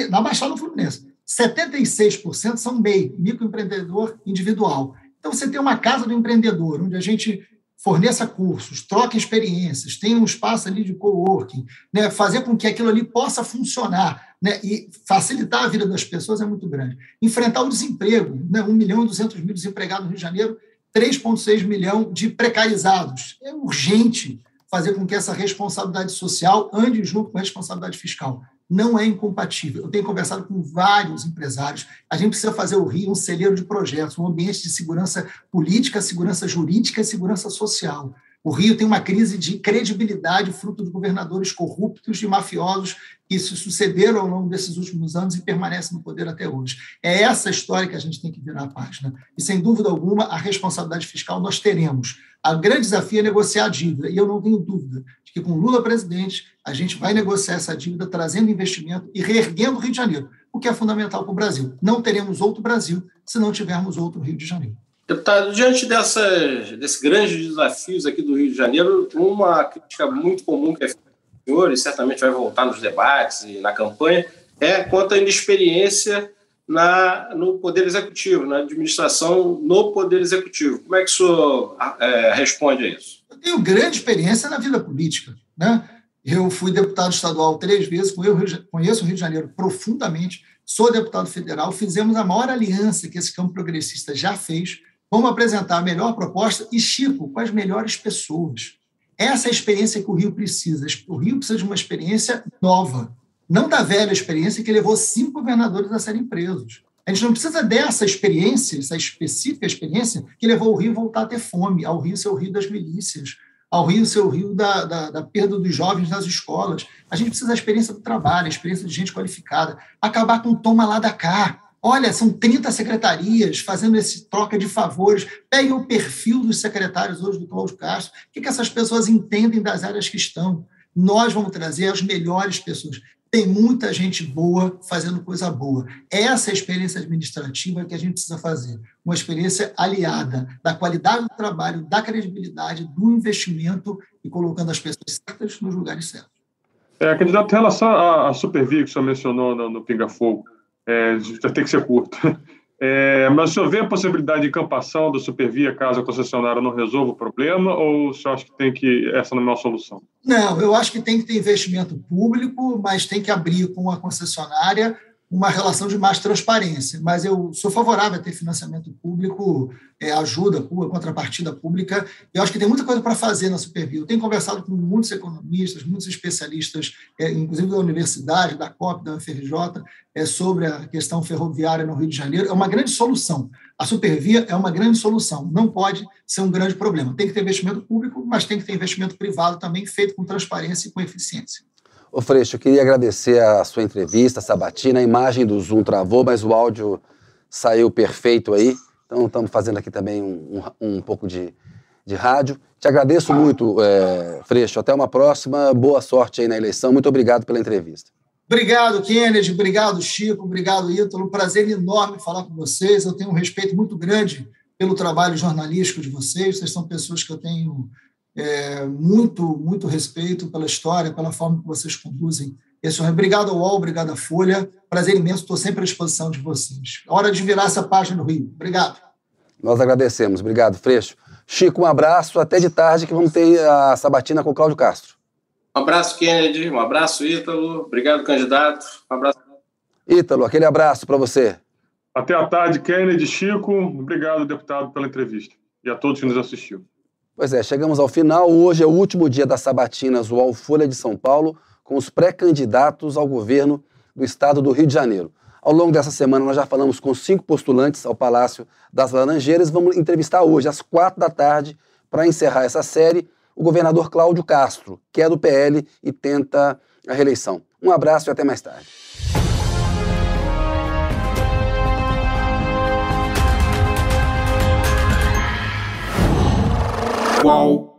[SPEAKER 4] Na Baixada Fluminense, 76% são MEI, microempreendedor individual. Então, você tem uma casa do empreendedor, onde a gente forneça cursos, troque experiências, tenha um espaço ali de coworking, né, fazer com que aquilo ali possa funcionar né, e facilitar a vida das pessoas é muito grande. Enfrentar o desemprego, né, 1 milhão e 200 mil desempregados no Rio de Janeiro, 3,6 milhão de precarizados. É urgente fazer com que essa responsabilidade social ande junto com a responsabilidade fiscal. Não é incompatível. Eu tenho conversado com vários empresários. A gente precisa fazer o Rio um celeiro de projetos, um ambiente de segurança política, segurança jurídica e segurança social. O Rio tem uma crise de credibilidade fruto de governadores corruptos e mafiosos que se sucederam ao longo desses últimos anos e permanecem no poder até hoje. É essa história que a gente tem que virar a página. E, sem dúvida alguma, a responsabilidade fiscal nós teremos. O grande desafio é negociar a dívida, e eu não tenho dúvida de que, com Lula presidente, a gente vai negociar essa dívida, trazendo investimento e reerguendo o Rio de Janeiro, o que é fundamental para o Brasil. Não teremos outro Brasil se não tivermos outro Rio de Janeiro.
[SPEAKER 2] Deputado, diante desses grandes desafios aqui do Rio de Janeiro, uma crítica muito comum que é feita senhor, e certamente vai voltar nos debates e na campanha, é quanto à inexperiência na, no Poder Executivo, na administração no Poder Executivo. Como é que o senhor é, responde a isso?
[SPEAKER 4] Eu tenho grande experiência na vida política. Né? Eu fui deputado estadual três vezes, conheço o Rio de Janeiro profundamente, sou deputado federal, fizemos a maior aliança que esse campo progressista já fez Vamos apresentar a melhor proposta e, Chico, com as melhores pessoas. Essa é a experiência que o Rio precisa. O Rio precisa de uma experiência nova, não da velha experiência que levou cinco governadores a serem presos. A gente não precisa dessa experiência, essa específica experiência, que levou o Rio a voltar a ter fome, ao Rio ser o Rio das milícias, ao Rio ser o Rio da, da, da perda dos jovens nas escolas. A gente precisa da experiência do trabalho, a experiência de gente qualificada, acabar com o toma lá da cá, Olha, são 30 secretarias fazendo esse troca de favores. Pegue o perfil dos secretários hoje do Cláudio Castro. O que, essas pessoas entendem das áreas que estão? Nós vamos trazer as melhores pessoas. Tem muita gente boa fazendo coisa boa. Essa é a experiência administrativa que a gente precisa fazer. Uma experiência aliada da qualidade do trabalho, da credibilidade, do investimento e colocando as pessoas certas nos lugares certos.
[SPEAKER 3] É, candidato, em relação à, à Supervia que o senhor mencionou no, no Pinga Fogo, é, já tem que ser curto. É, mas o senhor vê a possibilidade de campação da supervia caso a concessionária não resolva o problema ou o senhor acha que tem que essa não é uma solução?
[SPEAKER 4] Não, eu acho que tem que ter investimento público, mas tem que abrir com a concessionária uma relação de mais transparência. Mas eu sou favorável a ter financiamento público, é, ajuda pública, contrapartida pública. Eu acho que tem muita coisa para fazer na Supervia. Eu tenho conversado com muitos economistas, muitos especialistas, é, inclusive da universidade, da COP, da UFRJ, é, sobre a questão ferroviária no Rio de Janeiro. É uma grande solução. A Supervia é uma grande solução. Não pode ser um grande problema. Tem que ter investimento público, mas tem que ter investimento privado também, feito com transparência e com eficiência.
[SPEAKER 1] Ô Freixo, eu queria agradecer a sua entrevista, Sabatina. A imagem do Zoom travou, mas o áudio saiu perfeito aí. Então estamos fazendo aqui também um, um, um pouco de, de rádio. Te agradeço muito, é, Freixo. Até uma próxima. Boa sorte aí na eleição. Muito obrigado pela entrevista.
[SPEAKER 4] Obrigado, Kennedy. Obrigado, Chico. Obrigado, Ítalo. Prazer enorme falar com vocês. Eu tenho um respeito muito grande pelo trabalho jornalístico de vocês. Vocês são pessoas que eu tenho é, muito, muito respeito pela história, pela forma que vocês conduzem esse Obrigado ao UOL, obrigado à Folha. Prazer imenso, estou sempre à disposição de vocês. Hora de virar essa página no Rio. Obrigado.
[SPEAKER 1] Nós agradecemos. Obrigado, Freixo. Chico, um abraço. Até de tarde que vamos ter a sabatina com o Cláudio Castro.
[SPEAKER 2] Um abraço, Kennedy. Um abraço, Ítalo. Obrigado, candidato. Um abraço.
[SPEAKER 1] Ítalo, aquele abraço para você.
[SPEAKER 3] Até a tarde, Kennedy, Chico. Obrigado, deputado, pela entrevista. E a todos que nos assistiram.
[SPEAKER 1] Pois é, chegamos ao final. Hoje é o último dia das sabatinas UOL Folha de São Paulo, com os pré-candidatos ao governo do estado do Rio de Janeiro. Ao longo dessa semana, nós já falamos com cinco postulantes ao Palácio das Laranjeiras. Vamos entrevistar hoje, às quatro da tarde, para encerrar essa série, o governador Cláudio Castro, que é do PL e tenta a reeleição. Um abraço e até mais tarde. Qual